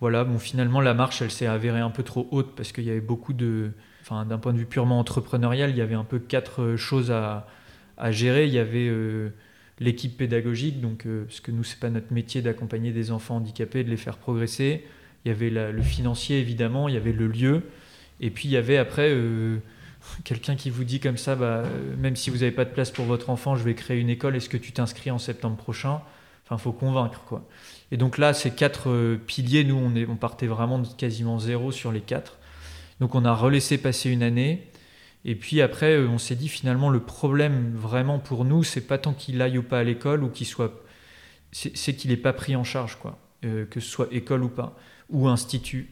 Euh, voilà, finalement, la marche, elle s'est avérée un peu trop haute parce qu'il y avait beaucoup de. Enfin, d'un point de vue purement entrepreneurial, il y avait un peu quatre euh, choses à, gérer. Il y avait euh, l'équipe pédagogique, donc, parce que nous, c'est pas notre métier d'accompagner des enfants handicapés, de les faire progresser. Il y avait le financier, évidemment, il y avait le lieu. Et puis, il y avait après quelqu'un qui vous dit comme ça, bah, euh, même si vous n'avez pas de place pour votre enfant, je vais créer une école, est-ce que tu t'inscris en septembre prochain? Enfin, faut convaincre, quoi. Et donc là, ces quatre euh, piliers, nous, on, partait vraiment de quasiment zéro sur les quatre. Donc on a relaissé passer une année. Et puis après, euh, on s'est dit finalement, le problème vraiment pour nous, c'est pas tant qu'il aille ou pas à l'école ou qu'il soit. C'est qu'il n'est pas pris en charge, quoi. que ce soit école ou pas, ou institut.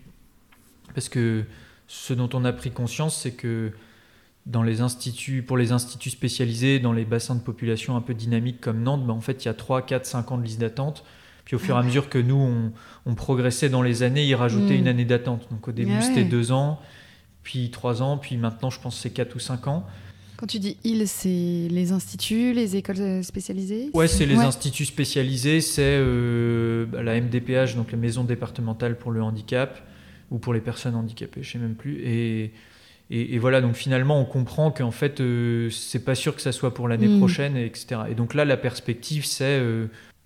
Parce que ce dont on a pris conscience, c'est que dans les instituts, pour les instituts spécialisés, dans les bassins de population un peu dynamiques comme Nantes, ben en fait, il y a 3, 4, 5 ans de liste d'attente. Puis au fur et à ah mesure que nous, on, progressait dans les années, ils rajoutaient une hmm. année d'attente. Donc au début, ah c'était 2 ans, puis 3 ans, puis maintenant, je pense c'est 4 ou 5 ans. Quand tu dis ils, c'est les instituts, les écoles spécialisées? Ouais, c'est les instituts spécialisés, c'est euh, bah, la MDPH, donc la maison départementale pour le handicap, ou pour les personnes handicapées, je sais même plus. Et et, voilà, donc finalement, on comprend qu'en fait, euh, c'est pas sûr que ça soit pour l'année mm. prochaine, etc. Et donc là, la perspective, c'est. Euh,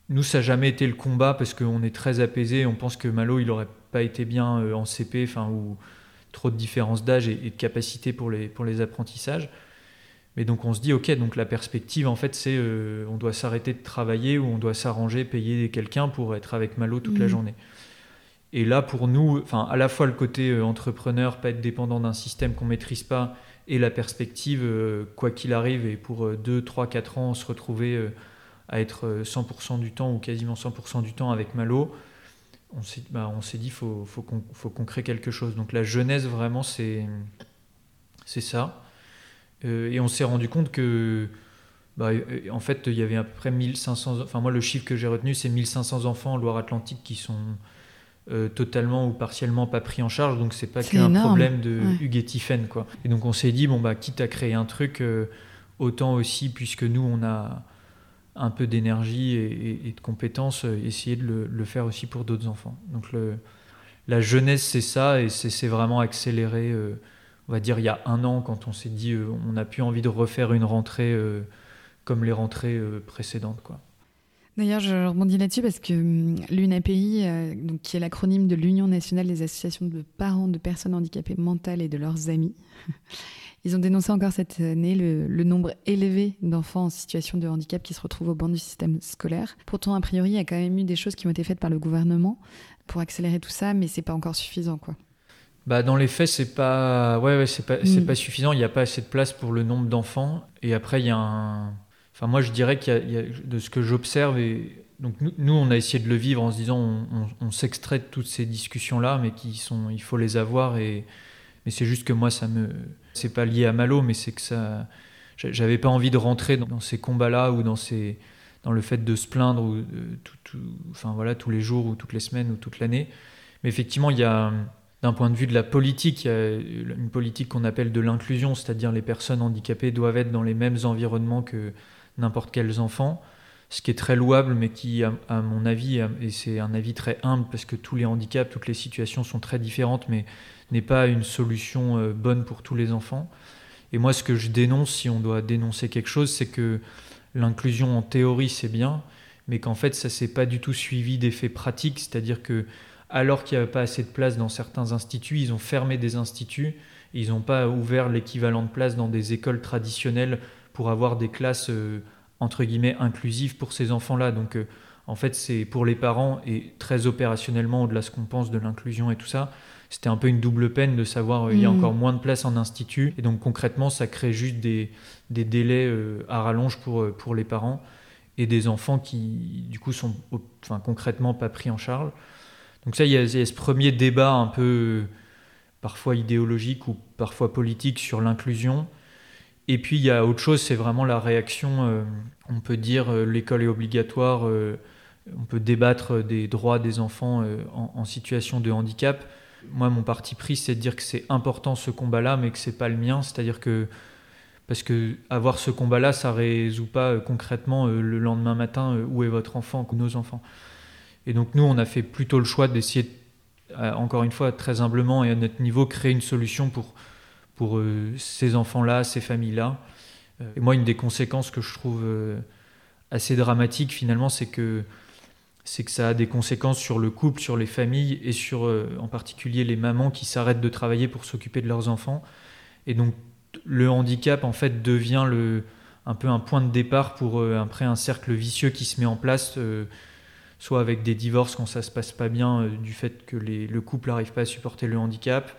nous, ça n'a jamais été le combat parce qu'on est très apaisé. On pense que Malo, il aurait pas été bien euh, en CP, enfin, ou trop de différence d'âge et, de capacité pour les, pour les apprentissages. Mais donc on se dit, ok, donc la perspective, en fait, c'est on doit s'arrêter de travailler ou on doit s'arranger, payer quelqu'un pour être avec Malo toute la Mhm. journée. Et là, pour nous, enfin, à la fois le côté euh, entrepreneur, pas être dépendant d'un système qu'on maîtrise pas, et la perspective, euh, quoi qu'il arrive, et pour 2, 3, 4 ans, se retrouver euh, à être euh, 100% du temps ou quasiment 100% du temps avec Malo, on s'est bah, dit, faut, faut qu'on crée quelque chose. Donc la jeunesse, vraiment, c'est ça. Et on s'est rendu compte que, bah, en fait, il y avait à peu près 1500. Enfin, moi, le chiffre que j'ai retenu, c'est 1500 enfants en Loire-Atlantique qui sont euh, totalement ou partiellement pas pris en charge. Donc, c'est pas qu'un problème de Ouais. Hugues et quoi. Et donc, on s'est dit, bon, bah, quitte à créer un truc, euh, autant aussi, puisque nous, on a un peu d'énergie et, et- et de compétences, euh, essayer de le, le faire aussi pour d'autres enfants. Donc, le, la jeunesse, c'est ça, et c'est vraiment accéléré. on va dire il y a un an, quand on s'est dit on n'a plus envie de refaire une rentrée comme les rentrées précédentes. Quoi. D'ailleurs, je rebondis là-dessus parce que hum, l'UNAPI, euh, donc, qui est l'acronyme de l'Union nationale des associations de parents de personnes handicapées mentales et de leurs amis, ils ont dénoncé encore cette année le, le nombre élevé d'enfants en situation de handicap qui se retrouvent au banc du système scolaire. Pourtant, a priori, il y a quand même eu des choses qui ont été faites par le gouvernement pour accélérer tout ça, mais c'est pas encore suffisant, quoi. Bah, dans les faits, c'est pas, ouais, ouais, c'est pas, Mm. pas suffisant. Il n'y a pas assez de place pour le nombre d'enfants. Et après, il y a un. Enfin, moi, je dirais qu'il y a, de ce que j'observe, et donc nous, on a essayé de le vivre en se disant, on, on- s'extrait de toutes ces discussions-là, mais qui sont, il faut les avoir. Et mais c'est juste que moi, ça me, c'est pas lié à Malo, mais c'est que ça, j'a- j'avais pas envie de rentrer dans, ces combats-là ou dans ces, dans le fait de se plaindre ou, euh, tout- enfin voilà, tous les jours ou toutes les semaines ou toute l'année. Mais effectivement, il y a d'un point de vue de la politique, il y a une politique qu'on appelle de l'inclusion, c'est-à-dire les personnes handicapées doivent être dans les mêmes environnements que n'importe quels enfants, ce qui est très louable, mais qui, à, mon avis, et c'est un avis très humble, parce que tous les handicaps, toutes les situations sont très différentes, mais n'est pas une solution euh, bonne pour tous les enfants. Et moi, ce que je dénonce, si on doit dénoncer quelque chose, c'est que l'inclusion en théorie, c'est bien, mais qu'en fait, ça s'est pas du tout suivi d'effets pratiques, c'est-à-dire que alors qu'il n'y avait pas assez de place dans certains instituts, ils ont fermé des instituts, ils n'ont pas ouvert l'équivalent de place dans des écoles traditionnelles pour avoir des classes euh, entre guillemets inclusives pour ces enfants-là. Donc euh, en fait, c'est pour les parents et très opérationnellement, au-delà de ce qu'on pense de l'inclusion et tout ça, c'était un peu une double peine de savoir euh, il y a Mm. encore moins de place en institut. Et donc concrètement, ça crée juste des, des délais euh, à rallonge pour, euh, pour les parents et des enfants qui, du coup, sont enfin, concrètement pas pris en charge. Donc ça, il y, a, il y a ce premier débat un peu euh, parfois idéologique ou parfois politique sur l'inclusion. Et puis il y a autre chose, c'est vraiment la réaction. euh, on peut dire euh, l'école est obligatoire, euh, on peut débattre des droits des enfants en, situation de handicap. Moi, mon parti pris, c'est de dire que c'est important ce combat-là, mais que c'est pas le mien. C'est-à-dire que parce que avoir ce combat-là, ça résout pas concrètement le lendemain matin où est votre enfant ou nos enfants. Et donc nous, on a fait plutôt le choix d'essayer, encore une fois, très humblement et à notre niveau, créer une solution pour pour euh, ces enfants-là, ces familles-là. Euh, et moi, une des conséquences que je trouve euh, assez dramatique finalement, c'est que que ça a des conséquences sur le couple, sur les familles et sur en particulier les mamans qui s'arrêtent de travailler pour s'occuper de leurs enfants. Et donc le handicap en fait devient un peu un point de départ pour après un cercle vicieux qui se met en place, soit avec des divorces quand ça se passe pas bien du fait que le couple n'arrive pas à supporter le handicap,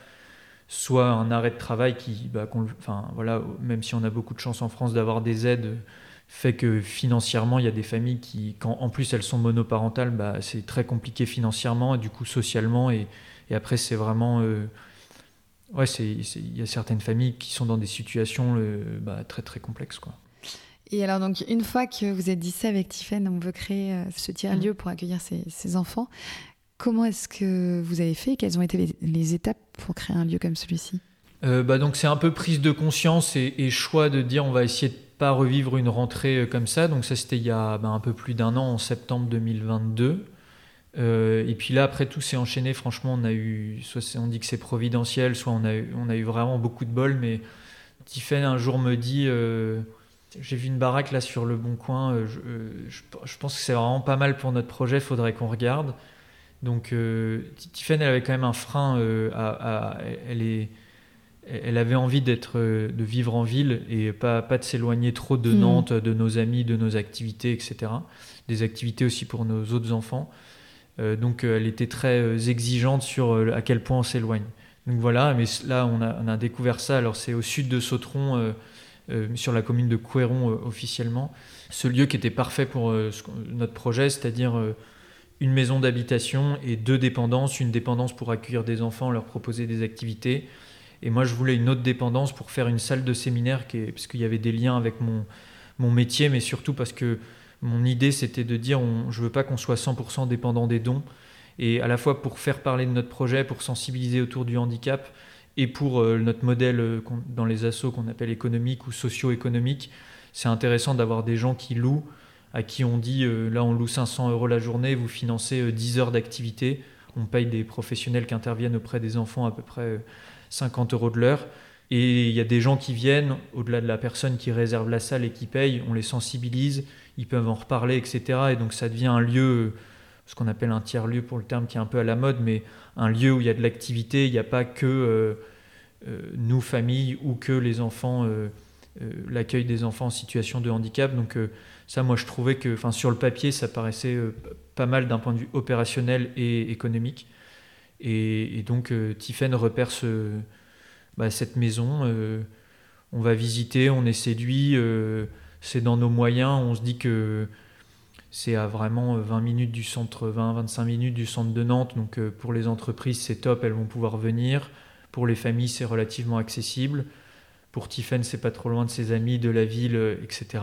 soit un arrêt de travail qui, bah, enfin voilà, même si on a beaucoup de chance en France d'avoir des aides, fait que financièrement il y a des familles qui, quand en plus elles sont monoparentales, bah, c'est très compliqué financièrement et du coup socialement et, et après c'est vraiment euh, Ouais, il y a certaines familles qui sont dans des situations euh, bah, très très complexes. Quoi. Et alors, donc, une fois que vous êtes dit ça avec Tiffen, on veut créer euh, ce tiers-lieu Mhm. pour accueillir ces enfants, comment est-ce que vous avez fait Quelles ont été les, étapes pour créer un lieu comme celui-ci? Euh, bah, donc c'est un peu prise de conscience et, choix de dire on va essayer de pas revivre une rentrée euh, comme ça. Donc ça c'était il y a bah, un peu plus d'un an, en septembre 2022. Euh, et puis là après tout s'est enchaîné. Franchement on a eu, soit on dit que c'est providentiel, soit on a, eu, on a eu vraiment beaucoup de bol. Mais Tiffen un jour me dit j'ai vu une baraque là sur le bon coin. je, je- je pense que c'est vraiment pas mal pour notre projet. Faudrait qu'on regarde. Donc euh, Tiffen elle avait quand même un frein. euh, à, à- elle est elle avait envie d'être, de vivre en ville et pas, pas de s'éloigner trop de Mm. Nantes, de nos amis, de nos activités, etc. Des activités aussi pour nos autres enfants. Euh, donc euh, elle était très euh, exigeante sur euh, à quel point on s'éloigne. Donc voilà, mais là on a, on a découvert ça. Alors c'est au sud de Sautron, euh, euh, sur la commune de Couéron euh, officiellement. Ce lieu qui était parfait pour euh, notre projet, c'est-à-dire euh, une maison d'habitation et deux dépendances. Une dépendance pour accueillir des enfants, leur proposer des activités. Et moi je voulais une autre dépendance pour faire une salle de séminaire, qui parce qu'il y avait des liens avec mon, mon métier, mais surtout parce que mon idée, c'était de dire, on, je veux pas qu'on soit 100% dépendant des dons, et à la fois pour faire parler de notre projet, pour sensibiliser autour du handicap, et pour euh, notre modèle euh, dans les assos qu'on appelle économique ou socio-économique, c'est intéressant d'avoir des gens qui louent, à qui on dit, euh, là on loue 500 euros la journée, vous financez euh, 10 heures d'activité, on paye des professionnels qui interviennent auprès des enfants à peu près euh, 50 euros de l'heure. Et il y a des gens qui viennent, au-delà de la personne qui réserve la salle et qui paye, on les sensibilise, ils peuvent en reparler, etc. Et donc ça devient un lieu, ce qu'on appelle un tiers-lieu pour le terme qui est un peu à la mode, mais un lieu où il y a de l'activité, il n'y a pas que euh, euh, nous, famille, ou que les enfants, euh, euh, l'accueil des enfants en situation de handicap. Donc euh, ça, moi, je trouvais que, enfin, sur le papier, ça paraissait euh, pas mal d'un point de vue opérationnel et économique. Et, donc, euh, Tiffen repère ce, bah, cette maison. euh, on va visiter, on est séduit, euh, c'est dans nos moyens. On se dit que c'est à vraiment euh, 20 minutes du centre, 20-25 minutes du centre de Nantes. Donc pour les entreprises, c'est top, elles vont pouvoir venir. Pour les familles, c'est relativement accessible. Pour Tiffen, c'est pas trop loin de ses amis, de la ville, etc.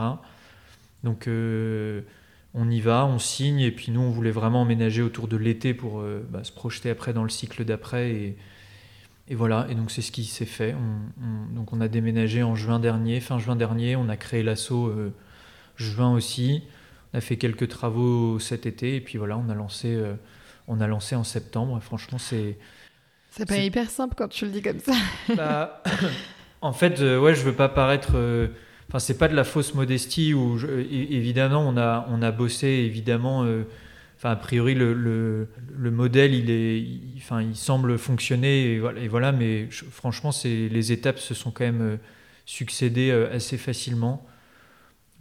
Donc euh, on y va, on signe, et puis nous, on voulait vraiment emménager autour de l'été pour euh, bah, se projeter après dans le cycle d'après. Et, et voilà, et donc c'est ce qui s'est fait. On, on- donc on a déménagé en juin dernier, fin juin dernier, on a créé l'assaut euh, juin aussi. On a fait quelques travaux cet été, et puis voilà, on a lancé, on a lancé en septembre. Et franchement, c'est C'est pas hyper simple quand tu le dis comme ça. bah, en fait, ouais, je veux pas paraître. Enfin, c'est pas de la fausse modestie où évidemment on a on a bossé évidemment. euh, Enfin, a priori, le, le, le modèle, il est, enfin, il semble fonctionner et voilà. mais je- franchement, les étapes se sont quand même euh, succédées euh, assez facilement.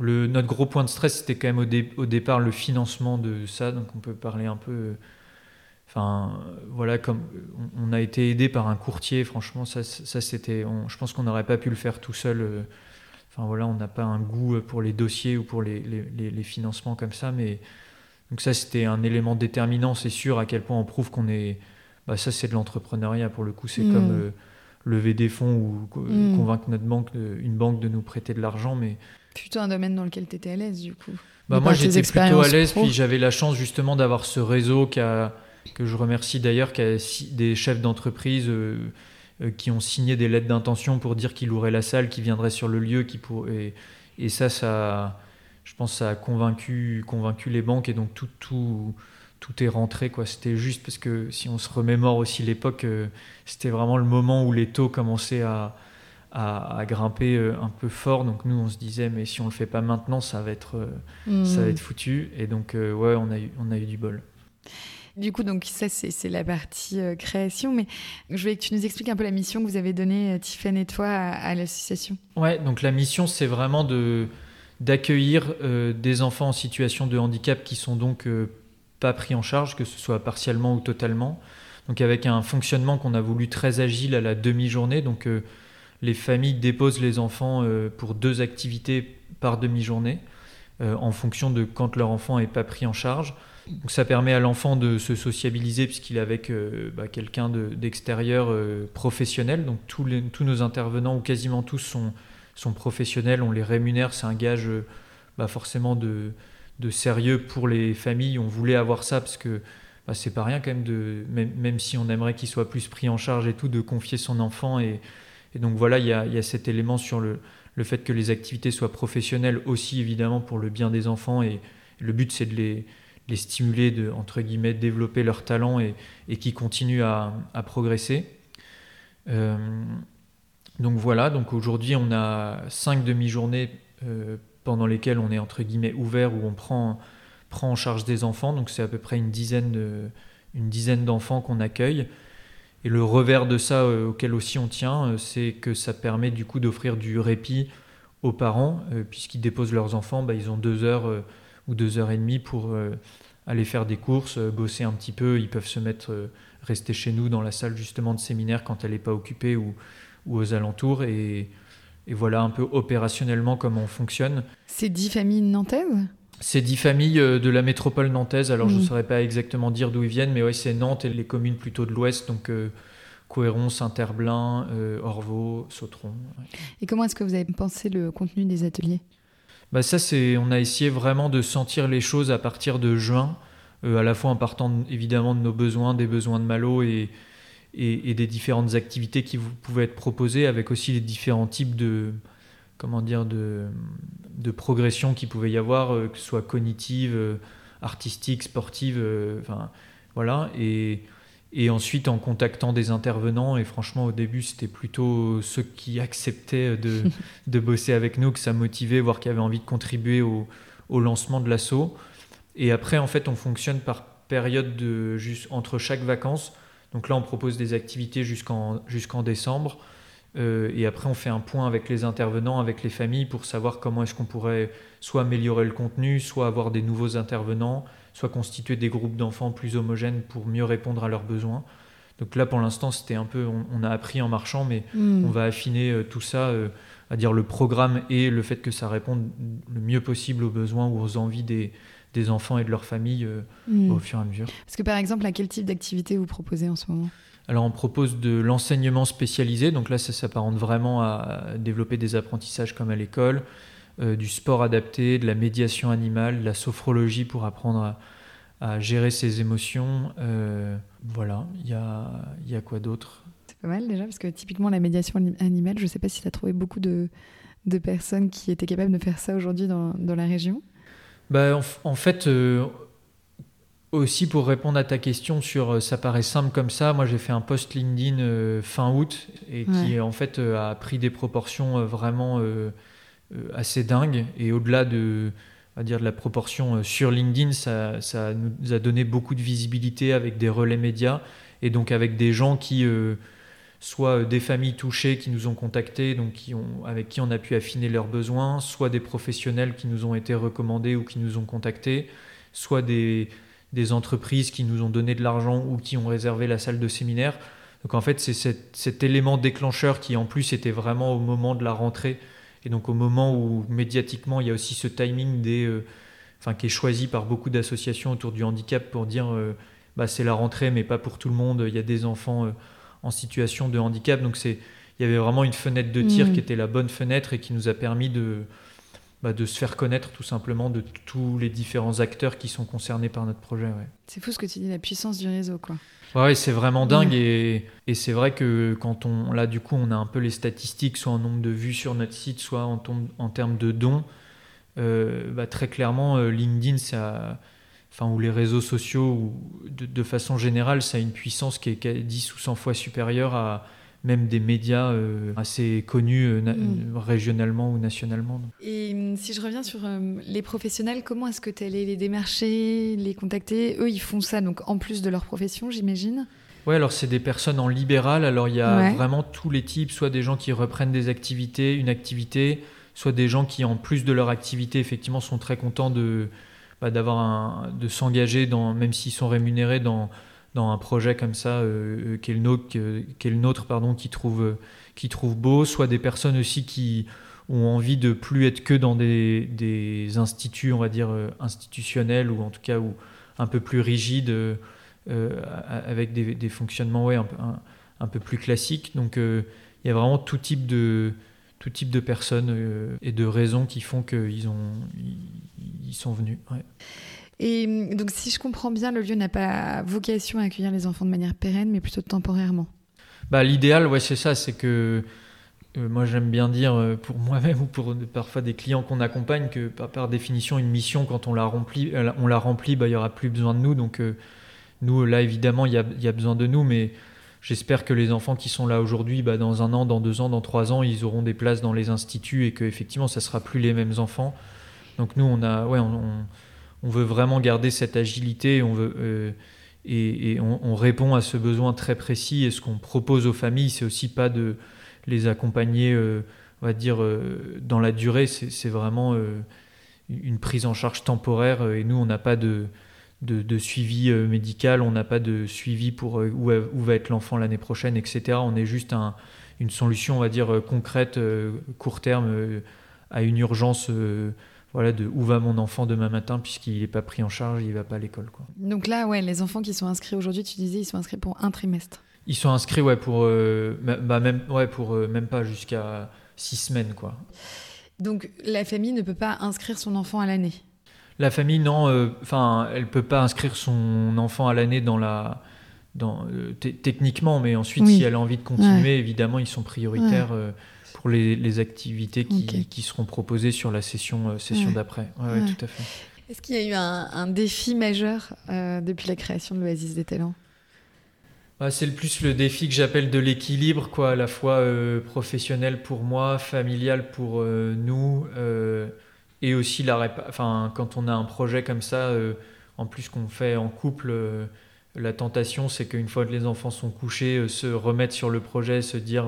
Le, notre gros point de stress, c'était quand même au, au départ le financement de ça, donc on peut parler un peu. Enfin, voilà, comme on, a été aidé par un courtier, franchement, ça, ça c'était, je pense qu'on n'aurait pas pu le faire tout seul. Euh, Enfin voilà, on n'a pas un goût pour les dossiers ou pour les, les- les- les financements comme ça, mais donc ça c'était un élément déterminant, c'est sûr, à quel point on prouve qu'on est, bah ça c'est de l'entrepreneuriat pour le coup, c'est Mm. comme euh, lever des fonds ou Mm. convaincre notre banque, de- une banque de nous prêter de l'argent, mais Plutôt un domaine dans lequel tu étais à l'aise, du coup. bah moi j'étais plutôt à l'aise, puis j'avais la chance justement d'avoir ce réseau a, que je remercie d'ailleurs, qui a des chefs d'entreprise euh, euh, qui ont signé des lettres d'intention pour dire qu'ils loueraient la salle, qu'ils viendraient sur le lieu, qui pour... et, et ça, ça, je pense, ça a convaincu, convaincu les banques et donc tout, tout, tout est rentré quoi. C'était juste parce que si on se remémore aussi l'époque, euh, c'était vraiment le moment où les taux commençaient à à, à grimper euh, un peu fort. Donc nous, on se disait, mais si on le fait pas maintenant, ça va être, euh, ça va Mm. être foutu. Et donc, euh, ouais, on a eu, on a eu du bol. Du coup, donc ça, c'est la partie euh, création. Mais je voulais que tu nous expliques un peu la mission que vous avez donnée, euh, Tiffen et toi, à, l'association. Ouais, donc la mission, c'est vraiment de d'accueillir euh, des enfants en situation de handicap qui sont donc pas pris en charge, que ce soit partiellement ou totalement. Donc avec un fonctionnement qu'on a voulu très agile à la demi-journée. Donc les familles déposent les enfants pour deux activités par demi-journée en fonction de quand leur enfant est pas pris en charge. Donc ça permet à l'enfant de se sociabiliser puisqu'il est avec euh, bah, quelqu'un de- d'extérieur euh, professionnel. Donc tous, tous nos intervenants, ou quasiment tous, sont, sont professionnels. On les rémunère, c'est un gage euh, bah, forcément de, de sérieux pour les familles. On voulait avoir ça parce que bah, c'est pas rien quand même, de, même, même si on aimerait qu'il soit plus pris en charge et tout, de confier son enfant. Et, donc voilà, il y a, y a cet élément sur le, le fait que les activités soient professionnelles aussi évidemment pour le bien des enfants. Et le but c'est de les les stimuler, de, entre guillemets, développer leur talent et, qui continuent à, progresser. Euh, donc voilà, donc aujourd'hui on a cinq demi-journées euh, pendant lesquelles on est entre guillemets ouvert, où on prend, prend en charge des enfants, donc c'est à peu près une dizaine, une dizaine d'enfants qu'on accueille. Et le revers de ça, auquel aussi on tient, c'est que ça permet du coup d'offrir du répit aux parents, puisqu'ils déposent leurs enfants, bah, ils ont deux heures ou deux heures et demie pour aller faire des courses, bosser un petit peu. Ils peuvent se mettre, rester chez nous dans la salle justement de séminaire quand elle n'est pas occupée ou, ou aux alentours. Et, et voilà un peu opérationnellement comment on fonctionne. C'est dix familles nantaises? C'est dix familles euh, de la métropole nantaise, alors je ne mm. saurais pas exactement dire d'où ils viennent, mais oui, c'est Nantes et les communes plutôt de l'ouest, donc euh, Saint-Herblain, euh, Orvaux, Sautron. Et comment est-ce que vous avez pensé le contenu des ateliers? Bah ça, c'est, on a essayé vraiment de sentir les choses à partir de juin, euh, à la fois en partant évidemment de nos besoins, des besoins de Malo et, et, des différentes activités qui pouvaient être proposées, avec aussi les différents types de, comment dire, de, de progression qu'il pouvait y avoir, euh, que ce soit cognitive, euh, artistique, sportive, enfin voilà. Et, et ensuite en contactant des intervenants, et franchement au début c'était plutôt ceux qui acceptaient de, de, bosser avec nous, que ça motivait, voire qui avaient envie de contribuer au, au lancement de l'assaut. Et après en fait on fonctionne par période de, juste entre chaque vacances. Donc là, on propose des activités jusqu'en jusqu'en décembre. Euh, et après, on fait un point avec les intervenants, avec les familles, pour savoir comment est-ce qu'on pourrait soit améliorer le contenu, soit avoir des nouveaux intervenants, soit constituer des groupes d'enfants plus homogènes pour mieux répondre à leurs besoins. Donc là, pour l'instant, c'était un peu, on, a appris en marchant, mais hmm. on va affiner euh, tout ça, euh, à dire le programme et le fait que ça réponde le mieux possible aux besoins ou aux envies des, des enfants et de leurs familles euh, hmm. au fur et à mesure. Parce que par exemple, à quel type d'activité vous proposez en ce moment? Alors on propose de l'enseignement spécialisé, donc là ça s'apparente vraiment à développer des apprentissages comme à l'école, euh, du sport adapté, de la médiation animale, de la sophrologie pour apprendre à, gérer ses émotions. Euh, voilà, il y a, y a quoi d'autre? C'est pas mal déjà, parce que typiquement la médiation animale, je ne sais pas si tu as trouvé beaucoup de, de, personnes qui étaient capables de faire ça aujourd'hui dans, dans la région. Bah, en, fait, euh, aussi pour répondre à ta question sur ça paraît simple comme ça, moi j'ai fait un post LinkedIn fin août et qui en fait a pris des proportions vraiment assez dingues et au-delà de, dire de la proportion sur LinkedIn, ça, ça, nous a donné beaucoup de visibilité avec des relais médias et donc avec des gens qui soit euh, des familles touchées qui nous ont contactés, donc qui ont, avec qui on a pu affiner leurs besoins, soit des professionnels qui nous ont été recommandés ou qui nous ont contactés, soit des, des entreprises qui nous ont donné de l'argent ou qui ont réservé la salle de séminaire. Donc en fait, c'est cet, élément déclencheur qui en plus était vraiment au moment de la rentrée et donc au moment où médiatiquement il y a aussi ce timing des, euh, enfin, qui est choisi par beaucoup d'associations autour du handicap pour dire euh, bah, c'est la rentrée mais pas pour tout le monde, il y a des enfants en situation de handicap. Donc c'est, il y avait vraiment une fenêtre de tir mm. qui était la bonne fenêtre et qui nous a permis de, bah, de se faire connaître tout simplement de tous les différents acteurs qui sont concernés par notre projet. C'est fou ce que tu dis, la puissance du réseau. quoi. Ouais, c'est vraiment dingue et, et c'est vrai que quand on là du coup on a un peu les statistiques soit en nombre de vues sur notre site soit en, en termes de dons euh, bah, très clairement euh, LinkedIn ça enfin, ou les réseaux sociaux, ou de, façon générale, ça a une puissance qui est 10 ou 100 fois supérieure à même des médias euh, assez connus euh, mm. régionalement ou nationalement. Et hum, si je reviens sur euh, les professionnels, comment est-ce que tu allais les démarcher, les contacter? Eux, ils font ça donc en plus de leur profession, j'imagine oui, alors c'est des personnes en libéral. Alors il y a vraiment tous les types, soit des gens qui reprennent des activités, une activité, soit des gens qui, en plus de leur activité, effectivement, sont très contents de, bah, d'avoir de s'engager dans, même s'ils sont rémunérés dans, dans un projet comme ça euh, euh qui est le nôtre, qui pardon, qui trouve, qui trouve beau, soit des personnes aussi qui ont envie de plus être que dans des, des instituts, on va dire euh, institutionnels ou en tout cas ou un peu plus rigides, euh, avec des, des, fonctionnements ouais, un, peu plus classiques. Donc il y a vraiment tout type de tout type de personnes et de raisons qui font qu'ils ils sont venus. Et hum, donc, si je comprends bien, le lieu n'a pas vocation à accueillir les enfants de manière pérenne, mais plutôt temporairement. Bah, l'idéal, ouais, c'est ça, c'est que euh, moi j'aime bien dire euh, pour moi-même ou pour parfois des clients qu'on accompagne que par, définition une mission quand on la remplit, euh, on la remplit, bah, il y aura plus besoin de nous. Donc nous là évidemment il y a, besoin de nous, mais j'espère que les enfants qui sont là aujourd'hui, bah, dans un an, dans deux ans, dans trois ans, ils auront des places dans les instituts et que effectivement ça sera plus les mêmes enfants. Donc nous, on, a, ouais, veut vraiment garder cette agilité. On euh, et, on, répond à ce besoin très précis. Et ce qu'on propose aux familles, c'est aussi pas de les accompagner, euh, on dire, euh, dans la durée. C'est vraiment une prise en charge temporaire. Et nous, on n'a pas de, suivi médical, on n'a pas de suivi pour où, va être l'enfant l'année prochaine, etc. On est juste un, une solution, on va dire, concrète, court terme, à une urgence voilà, de où va mon enfant demain matin puisqu'il n'est pas pris en charge, il ne va pas à l'école. Quoi. Donc là, ouais, les enfants qui sont inscrits aujourd'hui, tu disais, ils sont inscrits pour un trimestre. Ils sont inscrits, ouais, pour, euh, bah, même, ouais, pour euh, même pas jusqu'à six semaines, quoi. Donc la famille ne peut pas inscrire son enfant à l'année? La famille, non, euh, enfin, elle peut pas inscrire son enfant à l'année dans la, dans, techniquement, mais ensuite, si elle a envie de continuer, évidemment, ils sont prioritaires pour les, activités qui, seront proposées sur la session, euh, session d'après. Oui, tout à fait. Est-ce qu'il y a eu un, défi majeur euh, depuis la création de l'Oasis des talents bah, C'est le plus le défi que j'appelle de l'équilibre, quoi, à la fois euh, professionnel pour moi, familial pour nous, et aussi la enfin, quand on a un projet comme ça, en plus qu'on fait en couple, la tentation c'est qu'une fois que les enfants sont couchés, se remettre sur le projet, se dire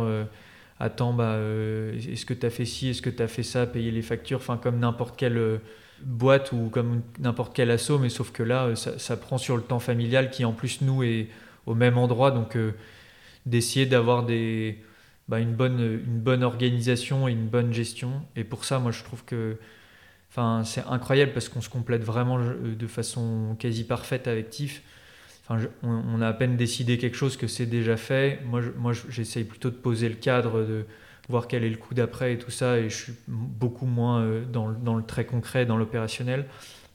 attends, bah, euh, est-ce que tu as fait ci, est-ce que tu as fait ça, payer les factures, enfin comme n'importe quelle euh, boîte ou comme n'importe quel assaut, mais sauf que là, euh, ça, prend sur le temps familial qui en plus nous est au même endroit, donc d'essayer d'avoir des, bah, une, bonne, une bonne organisation et une bonne gestion. Et pour ça, moi je trouve que c'est incroyable parce qu'on se complète vraiment de façon quasi parfaite avec Tiff on, a à peine décidé quelque chose que c'est déjà fait. Moi, moi j'essaye plutôt de poser le cadre, de voir quel est le coup d'après et tout ça, et je suis beaucoup moins euh, dans, le très concret, dans l'opérationnel.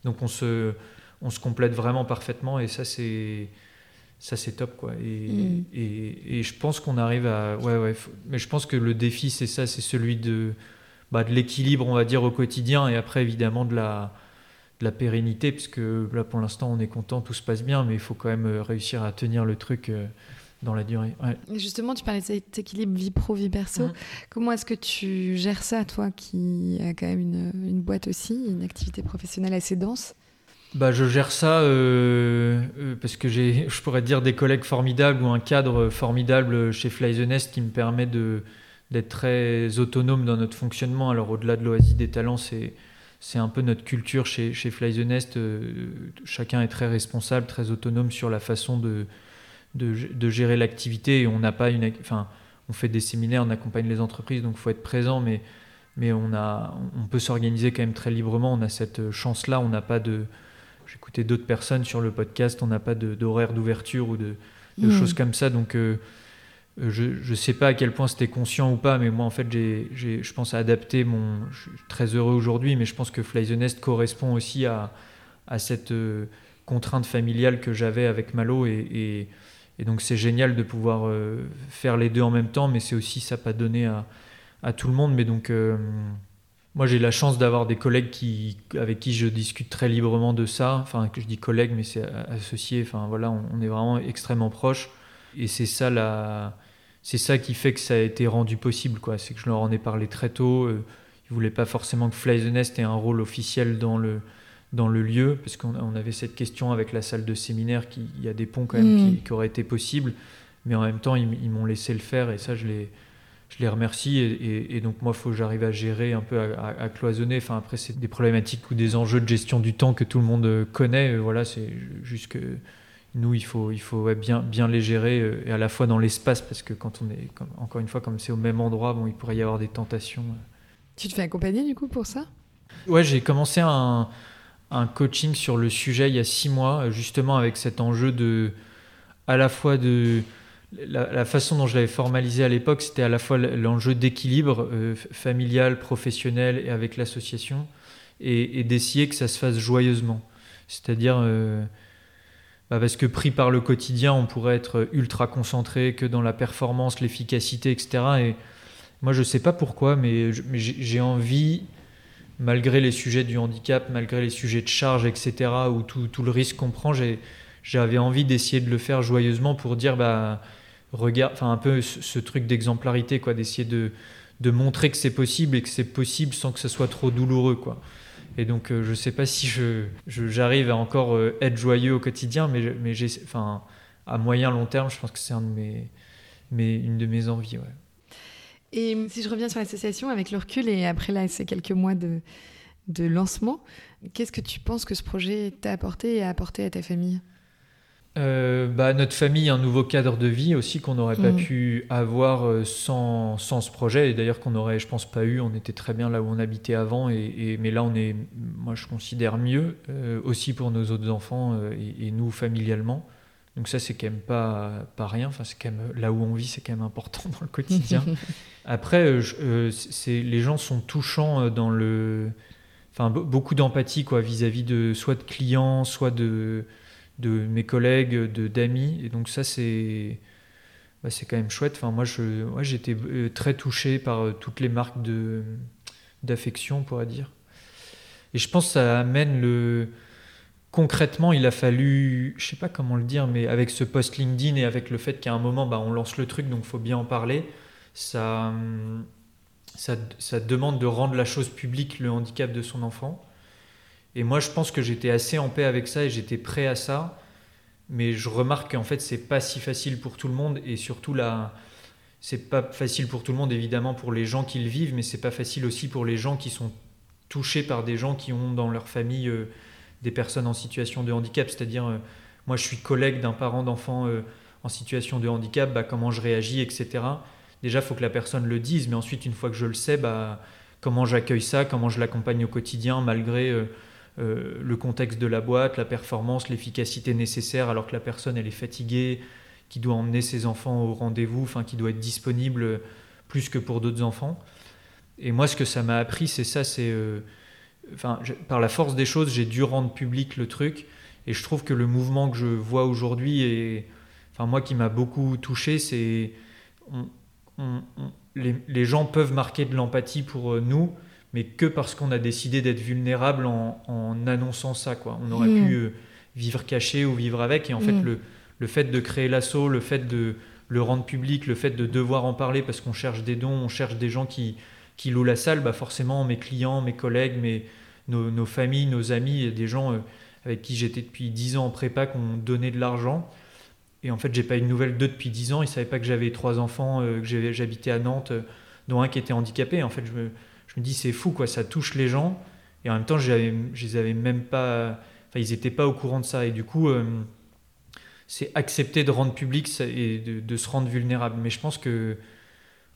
Donc on se, on se complète vraiment parfaitement, et ça c'est ça c'est top quoi. Et, mm. et, je pense qu'on arrive à ouais ouais. Mais je pense que le défi c'est ça, c'est celui de bah, de l'équilibre on va dire au quotidien, et après évidemment de la la pérennité, puisque là pour l'instant on est content, tout se passe bien, mais il faut quand même euh, réussir à tenir le truc euh, dans la durée. Justement, tu parlais de cet équilibre vie pro, vie perso. Comment est-ce que tu gères ça, toi qui as quand même une, boîte aussi, une activité professionnelle assez dense? Bah, je gère ça euh, parce que j'ai, je pourrais dire, des collègues formidables ou un cadre formidable chez Fly the Nest qui me permet de, d'être très autonome dans notre fonctionnement. Alors au-delà de l'oasis des talents, c'est, c'est un peu notre culture chez, chez Fly the Nest. Euh, chacun est très responsable, très autonome sur la façon de, de, gérer l'activité. Et on n'a pas une, enfin, on fait des séminaires, on accompagne les entreprises, donc il faut être présent, mais, mais on, a, on peut s'organiser quand même très librement. On a cette chance-là. On n'a pas de. J'écoutais d'autres personnes sur le podcast, on n'a pas d'horaire d'ouverture ou de, de mmh. choses comme ça. Donc. Euh, je ne sais pas à quel point c'était conscient ou pas, mais moi en fait, j'ai, je pense à adapter mon. Je suis très heureux aujourd'hui, mais je pense que Fly the Nest correspond aussi à, à cette euh, contrainte familiale que j'avais avec Malo. Et, et, donc c'est génial de pouvoir euh, faire les deux en même temps, mais c'est aussi ça pas donné à, à, tout le monde. Mais donc. moi, j'ai la chance d'avoir des collègues qui, avec qui je discute très librement de ça. Enfin, que je dis collègues, mais c'est associé. Enfin, voilà, on est vraiment extrêmement proches. Et c'est ça la, c'est ça qui fait que ça a été rendu possible, quoi. C'est que je leur en ai parlé très tôt. Ils euh, ils voulaient pas forcément que Fly the Nest ait un rôle officiel dans le dans le lieu, parce qu'on on avait cette question avec la salle de séminaire, qu'il y a des ponts quand même qui, mm. qui, auraient été possibles, mais en même temps ils, m'ont laissé le faire et ça je les je les remercie et, donc moi il faut que j'arrive à gérer un peu à, cloisonner. Enfin après c'est des problématiques ou des enjeux de gestion du temps que tout le monde connaît. Voilà c'est juste que nous, il faut, il faut bien, bien les gérer, euh, et à la fois dans l'espace, parce que quand on est, encore une fois, comme c'est au même endroit, bon, il pourrait y avoir des tentations. Tu te fais accompagner du coup pour ça? Ouais, j'ai commencé un, un, coaching sur le sujet il y a six mois, justement avec cet enjeu de, à la fois de, la, façon dont je l'avais formalisé à l'époque, c'était à la fois l'enjeu d'équilibre euh, familial, professionnel et avec l'association, et, d'essayer que ça se fasse joyeusement. C'est-à-dire, euh, bah, parce que pris par le quotidien, on pourrait être ultra concentré que dans la performance, l'efficacité, etc. Et moi, je ne sais pas pourquoi, mais j'ai envie, malgré les sujets du handicap, malgré les sujets de charge, etc., ou tout, le risque qu'on prend, j'avais envie d'essayer de le faire joyeusement pour dire, bah, regarde, enfin un peu ce, truc d'exemplarité, quoi, d'essayer de, de montrer que c'est possible et que c'est possible sans que ce soit trop douloureux, quoi. Et donc, je ne sais pas si je, j'arrive à encore être joyeux au quotidien, mais, mais enfin, à moyen long terme, je pense que c'est une de mes envies. Et si je reviens sur l'association, avec le recul et après là, ces quelques mois de, de lancement, qu'est-ce que tu penses que ce projet t'a apporté et a apporté à ta famille? Euh, bah, notre famille, un nouveau cadre de vie aussi qu'on n'aurait pas mm. pu avoir euh, sans, sans ce projet et d'ailleurs qu'on n'aurait, je pense, pas eu. On était très bien là où on habitait avant, et, mais là on est, moi je considère mieux euh, aussi pour nos autres enfants et, nous familialement. Donc ça c'est quand même pas, pas rien. Enfin c'est quand même là où on vit, c'est quand même important dans le quotidien. Après, c'est les gens sont touchants dans le, enfin beaucoup d'empathie quoi vis-à-vis de soit de clients, soit de de mes collègues, de d'amis. Et donc ça, c'est bah, c'est quand même chouette. Enfin, moi, je, j'étais euh, très touché par euh, toutes les marques de d'affection, on pourrait dire. Et je pense que ça amène le concrètement, il a fallu, je sais pas comment le dire, mais avec ce post LinkedIn et avec le fait qu'à un moment, bah, on lance le truc, donc faut bien en parler. Ça, ça, ça demande de rendre la chose publique, le handicap de son enfant. Et moi, je pense que j'étais assez en paix avec ça et j'étais prêt à ça. Mais je remarque qu'en fait, c'est pas si facile pour tout le monde et surtout là, c'est pas facile pour tout le monde évidemment pour les gens qui le vivent, mais c'est pas facile aussi pour les gens qui sont touchés par des gens qui ont dans leur famille euh, des personnes en situation de handicap. C'est-à-dire, euh, moi, je suis collègue d'un parent d'enfant euh, en situation de handicap, bah, comment je réagis, etc. Déjà, il faut que la personne le dise, mais ensuite, une fois que je le sais, bah, comment j'accueille ça, comment je l'accompagne au quotidien malgré euh, le contexte de la boîte, la performance, l'efficacité nécessaire alors que la personne elle est fatiguée, qui doit emmener ses enfants au rendez-vous, enfin qui doit être disponible plus que pour d'autres enfants. Et moi ce que ça m'a appris c'est ça, c'est euh, enfin par la force des choses j'ai dû rendre public le truc et je trouve que le mouvement que je vois aujourd'hui et moi qui m'a beaucoup touché c'est les, les, gens peuvent marquer de l'empathie pour euh, nous mais que parce qu'on a décidé d'être vulnérable en, annonçant ça. Quoi. On aurait mm. pu euh, vivre caché ou vivre avec. Et en fait, mm. le, le, fait de créer l'assaut, le fait de le rendre public, le fait de devoir en parler parce qu'on cherche des dons, on cherche des gens qui, qui louent la salle, bah forcément mes clients, mes collègues, mes, nos, nos familles, nos amis, des gens euh, avec qui j'étais depuis 10 ans en prépa qui ont donné de l'argent. Et en fait, j'ai pas eu de nouvelles d'eux depuis 10 ans. Ils savaient pas que j'avais trois enfants, euh, que j'habitais à Nantes, dont un qui était handicapé. En fait, je me, je me dis c'est fou quoi, ça touche les gens. Et en même temps je les avais même pas, enfin ils n'étaient pas au courant de ça. Et du coup euh, c'est accepter de rendre public et de, se rendre vulnérable. Mais je pense que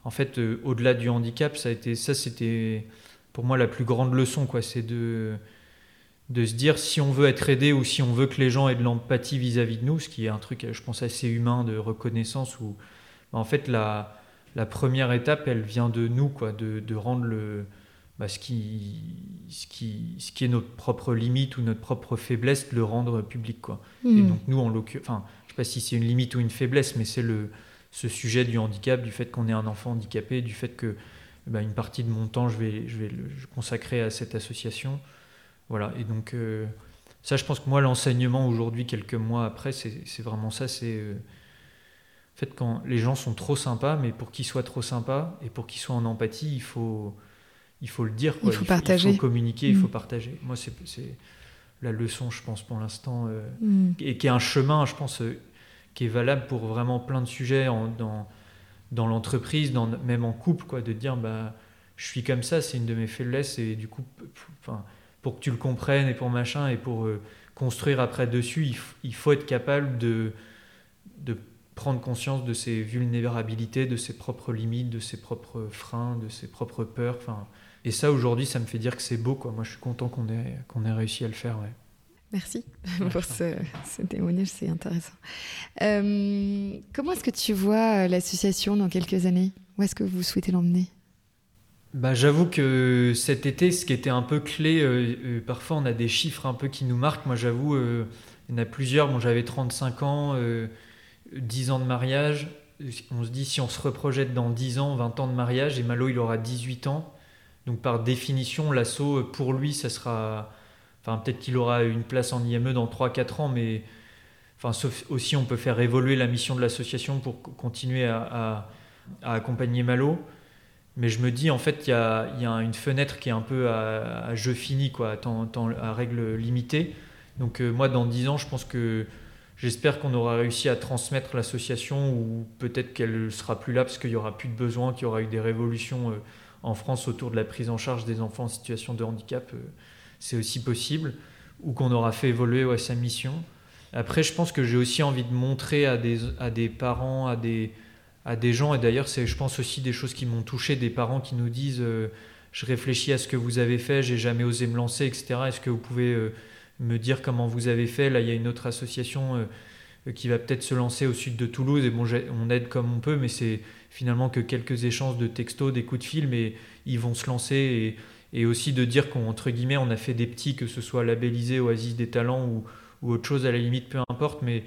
en fait euh, au-delà du handicap ça a été ça c'était pour moi la plus grande leçon quoi, c'est de de se dire si on veut être aidé ou si on veut que les gens aient de l'empathie vis-à-vis de nous, ce qui est un truc, je pense, assez humain de reconnaissance, où en fait la, la première étape, elle vient de nous, quoi, de, de rendre le, bah, ce, qui, ce, qui, ce qui est notre propre limite ou notre propre faiblesse, de le rendre public. Quoi. Et hmm. donc nous, en l'occurrence, enfin, je ne sais pas si c'est une limite ou une faiblesse, mais c'est le, ce sujet du handicap, du fait qu'on est un enfant handicapé, du fait que bah, une partie de mon temps, je vais, je vais le consacrer à cette association. Voilà, et donc euh, ça, je pense que moi, l'enseignement aujourd'hui, quelques mois après, c'est vraiment ça, c'est... Euh, en fait, quand les gens sont trop sympas, mais pour qu'ils soient trop sympas et pour qu'ils soient en empathie, il faut, il faut le dire. Il faut partager. Il faut communiquer, il faut mm. partager. Moi, c'est la leçon, je pense, pour l'instant, euh, mm. et qui est un chemin, je pense, euh, qui est valable pour vraiment plein de sujets dans, dans l'entreprise, même en couple, quoi, de dire, bah, je suis comme ça, c'est une de mes faiblesses, et du coup, enfin, pour que tu le comprennes et pour machin, et pour euh, construire après dessus, il, il, faut être capable de, de prendre conscience de ses vulnérabilités, de ses propres limites, de ses propres freins, de ses propres peurs. Enfin, et ça, aujourd'hui, ça me fait dire que c'est beau. Quoi. Moi, je suis content qu'on ait, qu'on ait réussi à le faire. Ouais. Merci pour ce, témoignage, c'est intéressant. Euh, comment est-ce que tu vois euh, l'association dans quelques années? Où est-ce que vous souhaitez l'emmener? Bah, J'avoue que cet été, ce qui était un peu clé, euh, parfois on a des chiffres un peu qui nous marquent. Moi, j'avoue, il y en a plusieurs. Bon, j'avais 35 ans. 10 ans de mariage, on se dit si on se reprojette dans 10 ans, 20 ans de mariage, et Malo il aura 18 ans. Donc par définition, l'assaut pour lui, ça sera. Enfin, peut-être qu'il aura une place en IME dans 3-4 ans, mais. Enfin, aussi, on peut faire évoluer la mission de l'association pour continuer à, accompagner Malo. Mais je me dis, en fait, il y a, une fenêtre qui est un peu à, jeu fini, quoi, à, règle limitée. Donc, moi, dans 10 ans, je pense que j'espère qu'on aura réussi à transmettre l'association ou peut-être qu'elle sera plus là parce qu'il y aura plus de besoin, qu'il y aura eu des révolutions en France autour de la prise en charge des enfants en situation de handicap. c'est aussi possible. Ou qu'on aura fait évoluer sa mission. Après, je pense que j'ai aussi envie de montrer à des, parents, à des, gens, et d'ailleurs, c'est, je pense aussi des choses qui m'ont touché, des parents qui nous disent euh, Je réfléchis à ce que vous avez fait, j'ai jamais osé me lancer, etc. Est-ce que vous pouvez euh, me dire comment vous avez fait. Là, il y a une autre association euh, qui va peut-être se lancer au sud de Toulouse, et bon, on aide comme on peut, mais c'est finalement que quelques échanges de textos, des coups de fil, mais ils vont se lancer. Et, aussi de dire qu'entre guillemets, on a fait des petits, que ce soit labellisé Oasis des talents ou autre chose à la limite, peu importe, mais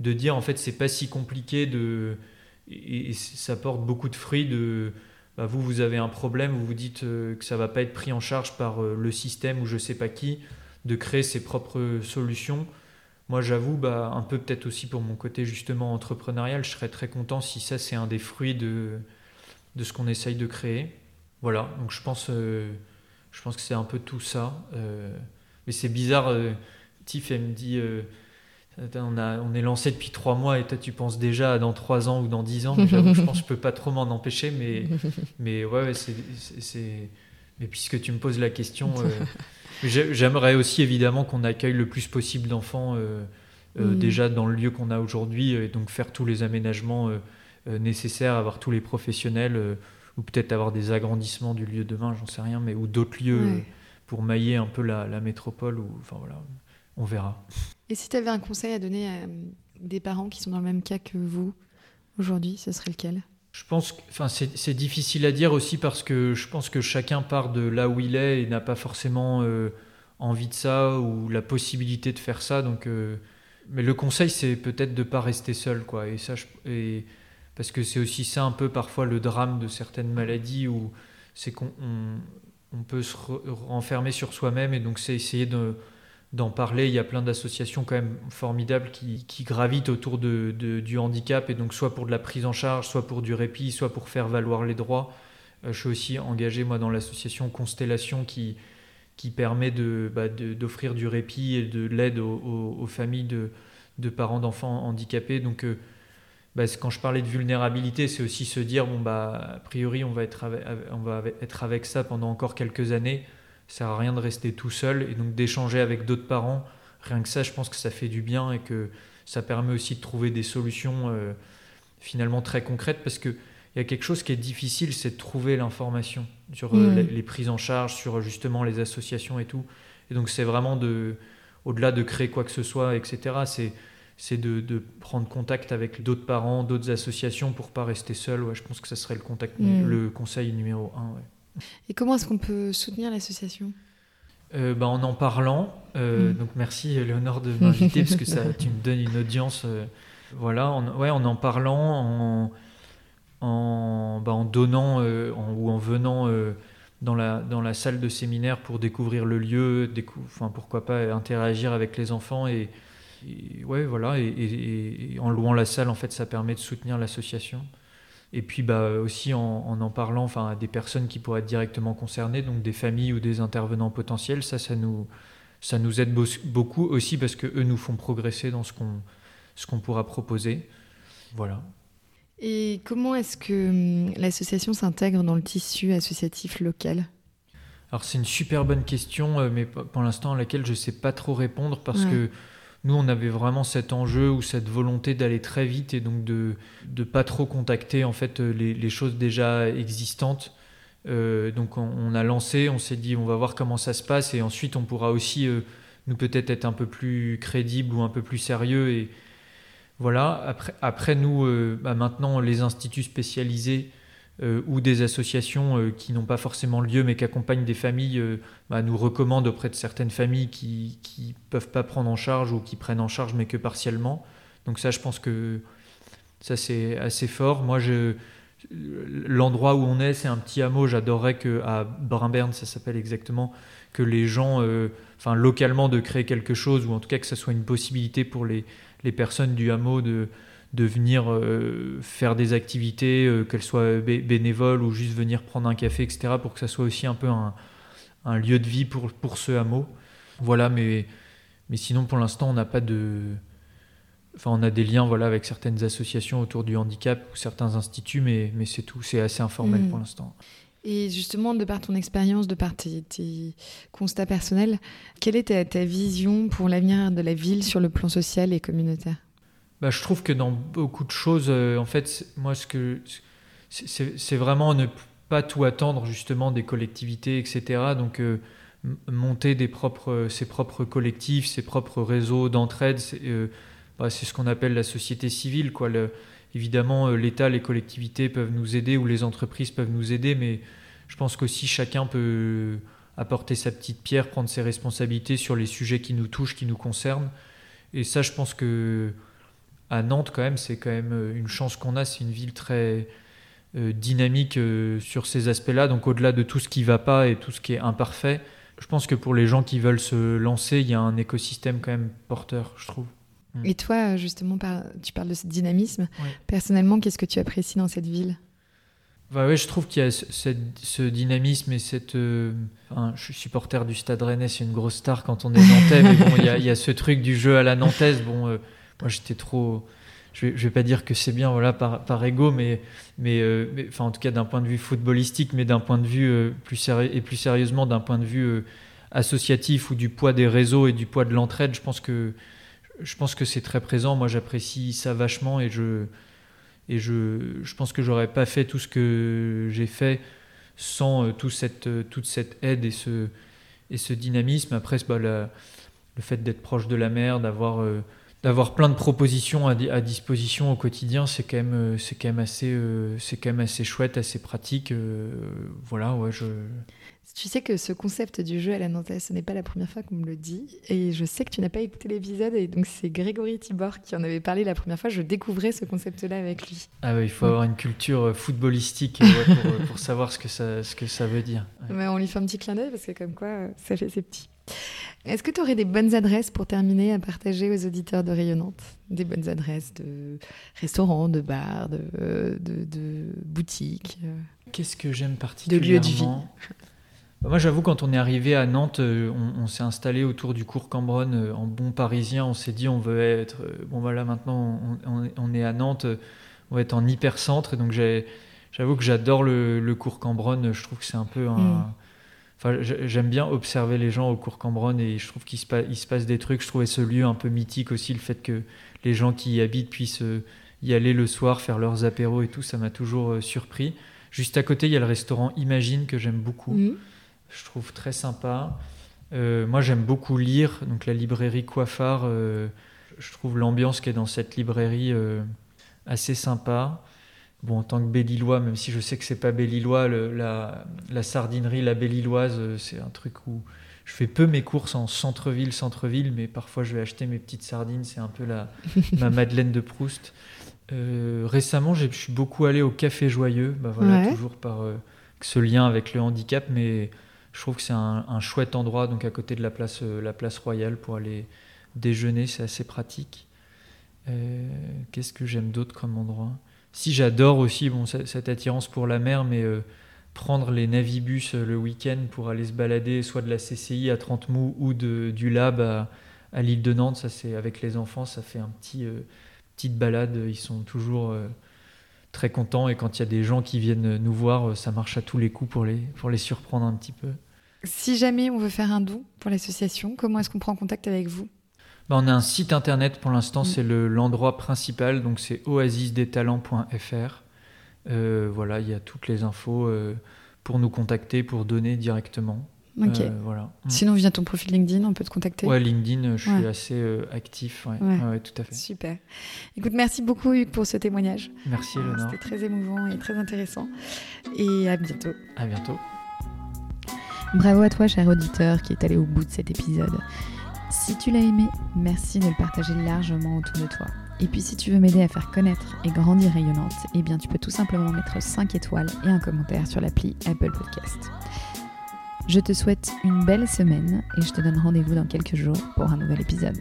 de dire en fait c'est pas si compliqué de et, ça porte beaucoup de fruits de bah, vous vous avez un problème, vous vous dites euh, que ça va pas être pris en charge par euh, le système ou je sais pas qui, de créer ses propres solutions. Moi j'avoue, bah, un peu peut-être aussi pour mon côté justement entrepreneurial, je serais très content si ça c'est un des fruits de, de ce qu'on essaye de créer. Voilà, donc je pense, euh, je pense que c'est un peu tout ça. mais c'est bizarre Tiff, elle me dit euh, on, a, on est lancé depuis trois mois et toi tu penses déjà dans trois ans ou dans dix ans. je pense que je peux pas trop m'en empêcher, mais, mais ouais, c'est. Mais puisque tu me poses la question, euh, j'aimerais aussi évidemment qu'on accueille le plus possible d'enfants euh, mm. déjà dans le lieu qu'on a aujourd'hui et donc faire tous les aménagements nécessaires, avoir tous les professionnels ou peut-être avoir des agrandissements du lieu demain, j'en sais rien, mais ou d'autres lieux pour mailler un peu la, la métropole. Ou, enfin voilà on verra. Et si tu avais un conseil à donner à des parents qui sont dans le même cas que vous aujourd'hui, ce serait lequel? Je pense, enfin, c'est difficile à dire aussi parce que je pense que chacun part de là où il est et n'a pas forcément euh, envie de ça ou la possibilité de faire ça. Donc, euh, mais le conseil, c'est peut-être de ne pas rester seul, quoi. Et ça, et, parce que c'est aussi ça un peu parfois le drame de certaines maladies où c'est qu'on on, peut se renfermer sur soi-même et donc c'est essayer de d'en parler. Il y a plein d'associations quand même formidables qui, gravitent autour de, du handicap et donc soit pour de la prise en charge, soit pour du répit, soit pour faire valoir les droits. Euh, je suis aussi engagé moi dans l'association Constellation qui, qui permet bah, d'offrir du répit et de l'aide aux, familles de, parents d'enfants handicapés. Donc euh, bah, quand je parlais de vulnérabilité, c'est aussi se dire bon bah a priori on va être on va être avec ça pendant encore quelques années ça sert à rien de rester tout seul et donc d'échanger avec d'autres parents. Rien que ça, je pense que ça fait du bien et que ça permet aussi de trouver des solutions euh, finalement très concrètes parce que il y a quelque chose qui est difficile, c'est de trouver l'information sur euh, mm. les, prises en charge, sur justement les associations et tout. Et donc c'est vraiment de, au-delà de créer quoi que ce soit, etc. C'est c'est de, prendre contact avec d'autres parents, d'autres associations pour pas rester seul. Ouais, je pense que ça serait le contact, mm. le conseil numéro un. Ouais. Et comment est-ce qu'on peut soutenir l'association? Euh, bah, En en parlant. Euh, mm. Donc merci Léonore de m'inviter parce que ça, tu me donnes une audience. Euh, voilà, en, ouais, en en parlant, en, en, bah, en donnant ou en venant dans, la, dans la salle de séminaire pour découvrir le lieu, enfin, pourquoi pas interagir avec les enfants et, ouais, voilà, et, en louant la salle, en fait, ça permet de soutenir l'association. Et puis bah, aussi en, en, parlant enfin, à des personnes qui pourraient être directement concernées, donc des familles ou des intervenants potentiels, ça, ça nous, ça nous aide beaucoup aussi parce qu'eux nous font progresser dans ce qu'on ce qu'on pourra proposer. Voilà. Et comment est-ce que hum, l'association s'intègre dans le tissu associatif local? Alors c'est une super bonne question, euh, mais pour l'instant à laquelle je ne sais pas trop répondre parce que nous, on avait vraiment cet enjeu ou cette volonté d'aller très vite et donc de ne pas trop contacter en fait les, choses déjà existantes. Euh, donc on, a lancé, on s'est dit on va voir comment ça se passe et ensuite on pourra aussi euh, nous peut-être être un peu plus crédible ou un peu plus sérieux et voilà. Après, après nous, euh, bah, maintenant les instituts spécialisés euh, ou des associations euh, qui n'ont pas forcément lieu mais qui accompagnent des familles euh, bah, nous recommandent auprès de certaines familles qui ne peuvent pas prendre en charge ou qui prennent en charge mais que partiellement. Donc ça, je pense que ça c'est assez fort. Moi, je, l'endroit où on est, c'est un petit hameau. J'adorerais que à Brimberne, ça s'appelle exactement, que les gens, enfin localement, de créer quelque chose ou en tout cas que ça soit une possibilité pour les, les personnes du hameau de de venir faire des activités, qu'elles soient bénévoles ou juste venir prendre un café, etc., pour que ça soit aussi un peu un, un lieu de vie pour, pour ce hameau. Voilà, mais, mais sinon, pour l'instant, on n'a pas de. Enfin, on a des liens voilà, avec certaines associations autour du handicap ou certains instituts, mais, mais c'est tout, c'est assez informel mm. pour l'instant. Et justement, de par ton expérience, de par tes, constats personnels, quelle est ta, vision pour l'avenir de la ville sur le plan social et communautaire? Bah, Je trouve que dans beaucoup de choses, euh, en fait, moi, ce que c'est vraiment ne pas tout attendre justement des collectivités, etc. Donc, euh, monter propres, ses propres collectifs, ses propres réseaux d'entraide, c'est euh, bah, ce qu'on appelle la société civile. Évidemment, euh, l'État, les collectivités peuvent nous aider ou les entreprises peuvent nous aider, mais je pense qu'aussi chacun peut apporter sa petite pierre, prendre ses responsabilités sur les sujets qui nous touchent, qui nous concernent. Et ça, je pense que à Nantes, quand même, c'est quand même euh, une chance qu'on a. C'est une ville très dynamique sur ces aspects-là. Donc, au-delà de tout ce qui ne va pas et tout ce qui est imparfait, je pense que pour les gens qui veulent se lancer, il y a un écosystème quand même porteur, je trouve. Mm. Et toi, justement, tu parles de ce dynamisme. Personnellement, qu'est-ce que tu apprécies dans cette ville? Bah ouais, je trouve qu'il y a ce, dynamisme et cette. Euh, je suis supporter du Stade Rennais, c'est une grosse star quand on est nantais, mais bon, il y, a, ce truc du jeu à la nantaise. Bon, euh, moi j'étais trop. Je vais, vais pas dire que c'est bien, voilà, par, par ego, mais, mais, euh, enfin, en tout cas d'un point de vue footballistique, mais d'un point de vue plus sérieux et plus sérieusement d'un point de vue associatif ou du poids des réseaux et du poids de l'entraide, je pense que je pense que c'est très présent. Moi, j'apprécie ça vachement et je, et je, je pense que j'aurais pas fait tout ce que j'ai fait sans euh, tout cette, euh, toute cette aide et ce, et ce dynamisme. Après, bah, le fait d'être proche de la mer, d'avoir euh, d'avoir plein de propositions à, à, disposition au quotidien, c'est quand même c'est quand même assez c'est quand même assez chouette, assez pratique. voilà, ouais, je tu sais que ce concept du jeu à la Nantaise, ce n'est pas la première fois qu'on me le dit. Et je sais que tu n'as pas écouté l'épisode. Et donc, c'est Grégory Tibor qui en avait parlé la première fois. Je découvrais ce concept-là avec lui. Ah oui, il faut avoir une culture euh, footballistique euh, euh, pour, savoir ce que ça, ce que ça veut dire. Mais on lui fait un petit clin d'œil parce que, comme quoi, ça fait ses petits. Est-ce que tu aurais des bonnes adresses pour terminer à partager aux auditeurs de Rayonnante? Des bonnes adresses de restaurants, de bars, de, de, de boutiques Qu'est-ce que j'aime particulièrement De lieux de vie bah, moi, j'avoue, quand on est arrivé à Nantes, euh, on, s'est installé autour du cours Cambronne euh, en bon parisien. On s'est dit, on veut être. Euh, bon, voilà, maintenant, on, est à Nantes, on va être en hyper-centre. Donc, j'avoue que j'adore le, cours Cambronne. Je trouve que c'est un peu un. Mm. Enfin, j'aime bien observer les gens au cours Cambronne et je trouve qu'il se, se, passe des trucs. Je trouvais ce lieu un peu mythique aussi, le fait que les gens qui y habitent puissent y aller le soir, faire leurs apéros et tout, ça m'a toujours surpris. Juste à côté, il y a le restaurant Imagine que j'aime beaucoup. Je trouve très sympa. Euh, moi, j'aime beaucoup lire, donc la librairie Coiffard. Euh, je trouve l'ambiance qui est dans cette librairie euh, assez sympa. Bon, en tant que Belle-Îlois, même si je sais que c'est pas Belle-Îlois, la, la, sardinerie, la Belle-Îloise, c'est un truc où je fais peu mes courses en centre-ville, centre-ville, mais parfois je vais acheter mes petites sardines. C'est un peu la, ma Madeleine de Proust. récemment, je suis beaucoup allé au Café Joyeux, bah voilà, toujours par ce lien avec le handicap, mais je trouve que c'est un, chouette endroit, donc à côté de la place, euh, la place Royale, pour aller déjeuner, c'est assez pratique. Euh, qu'est-ce que j'aime d'autre comme endroit? Si j'adore aussi bon, cette attirance pour la mer, mais euh, prendre les navibus le week-end pour aller se balader, soit de la CCI à 30 mou ou du Lab à, l'île de Nantes, ça c'est avec les enfants, ça fait un petit petite balade. Ils sont toujours très content et quand il y a des gens qui viennent nous voir, ça marche à tous les coups pour les, pour les surprendre un petit peu. Si jamais on veut faire un don pour l'association, comment est-ce qu'on prend contact avec vous? On a un site internet pour l'instant, mm. c'est l'endroit principal, donc c'est oasisdestalents.fr. Euh, voilà, il y a toutes les infos euh, pour nous contacter, pour donner directement. Ok. Euh, voilà. Mm. Sinon, via ton profil LinkedIn, on peut te contacter Ouais, LinkedIn, je suis assez euh, actif. Ouais. tout à fait. Super. Écoute, merci beaucoup, Hugues, pour ce témoignage. Merci, Eleonore. C'était très émouvant et très intéressant. Et à bientôt. À bientôt. Bravo à toi, cher auditeur, qui est allé au bout de cet épisode. Si tu l'as aimé, merci de le partager largement autour de toi. Et puis si tu veux m'aider à faire connaître et grandir rayonnante, eh bien tu peux tout simplement mettre 5 étoiles et un commentaire sur l'appli Apple Podcast. Je te souhaite une belle semaine et je te donne rendez-vous dans quelques jours pour un nouvel épisode.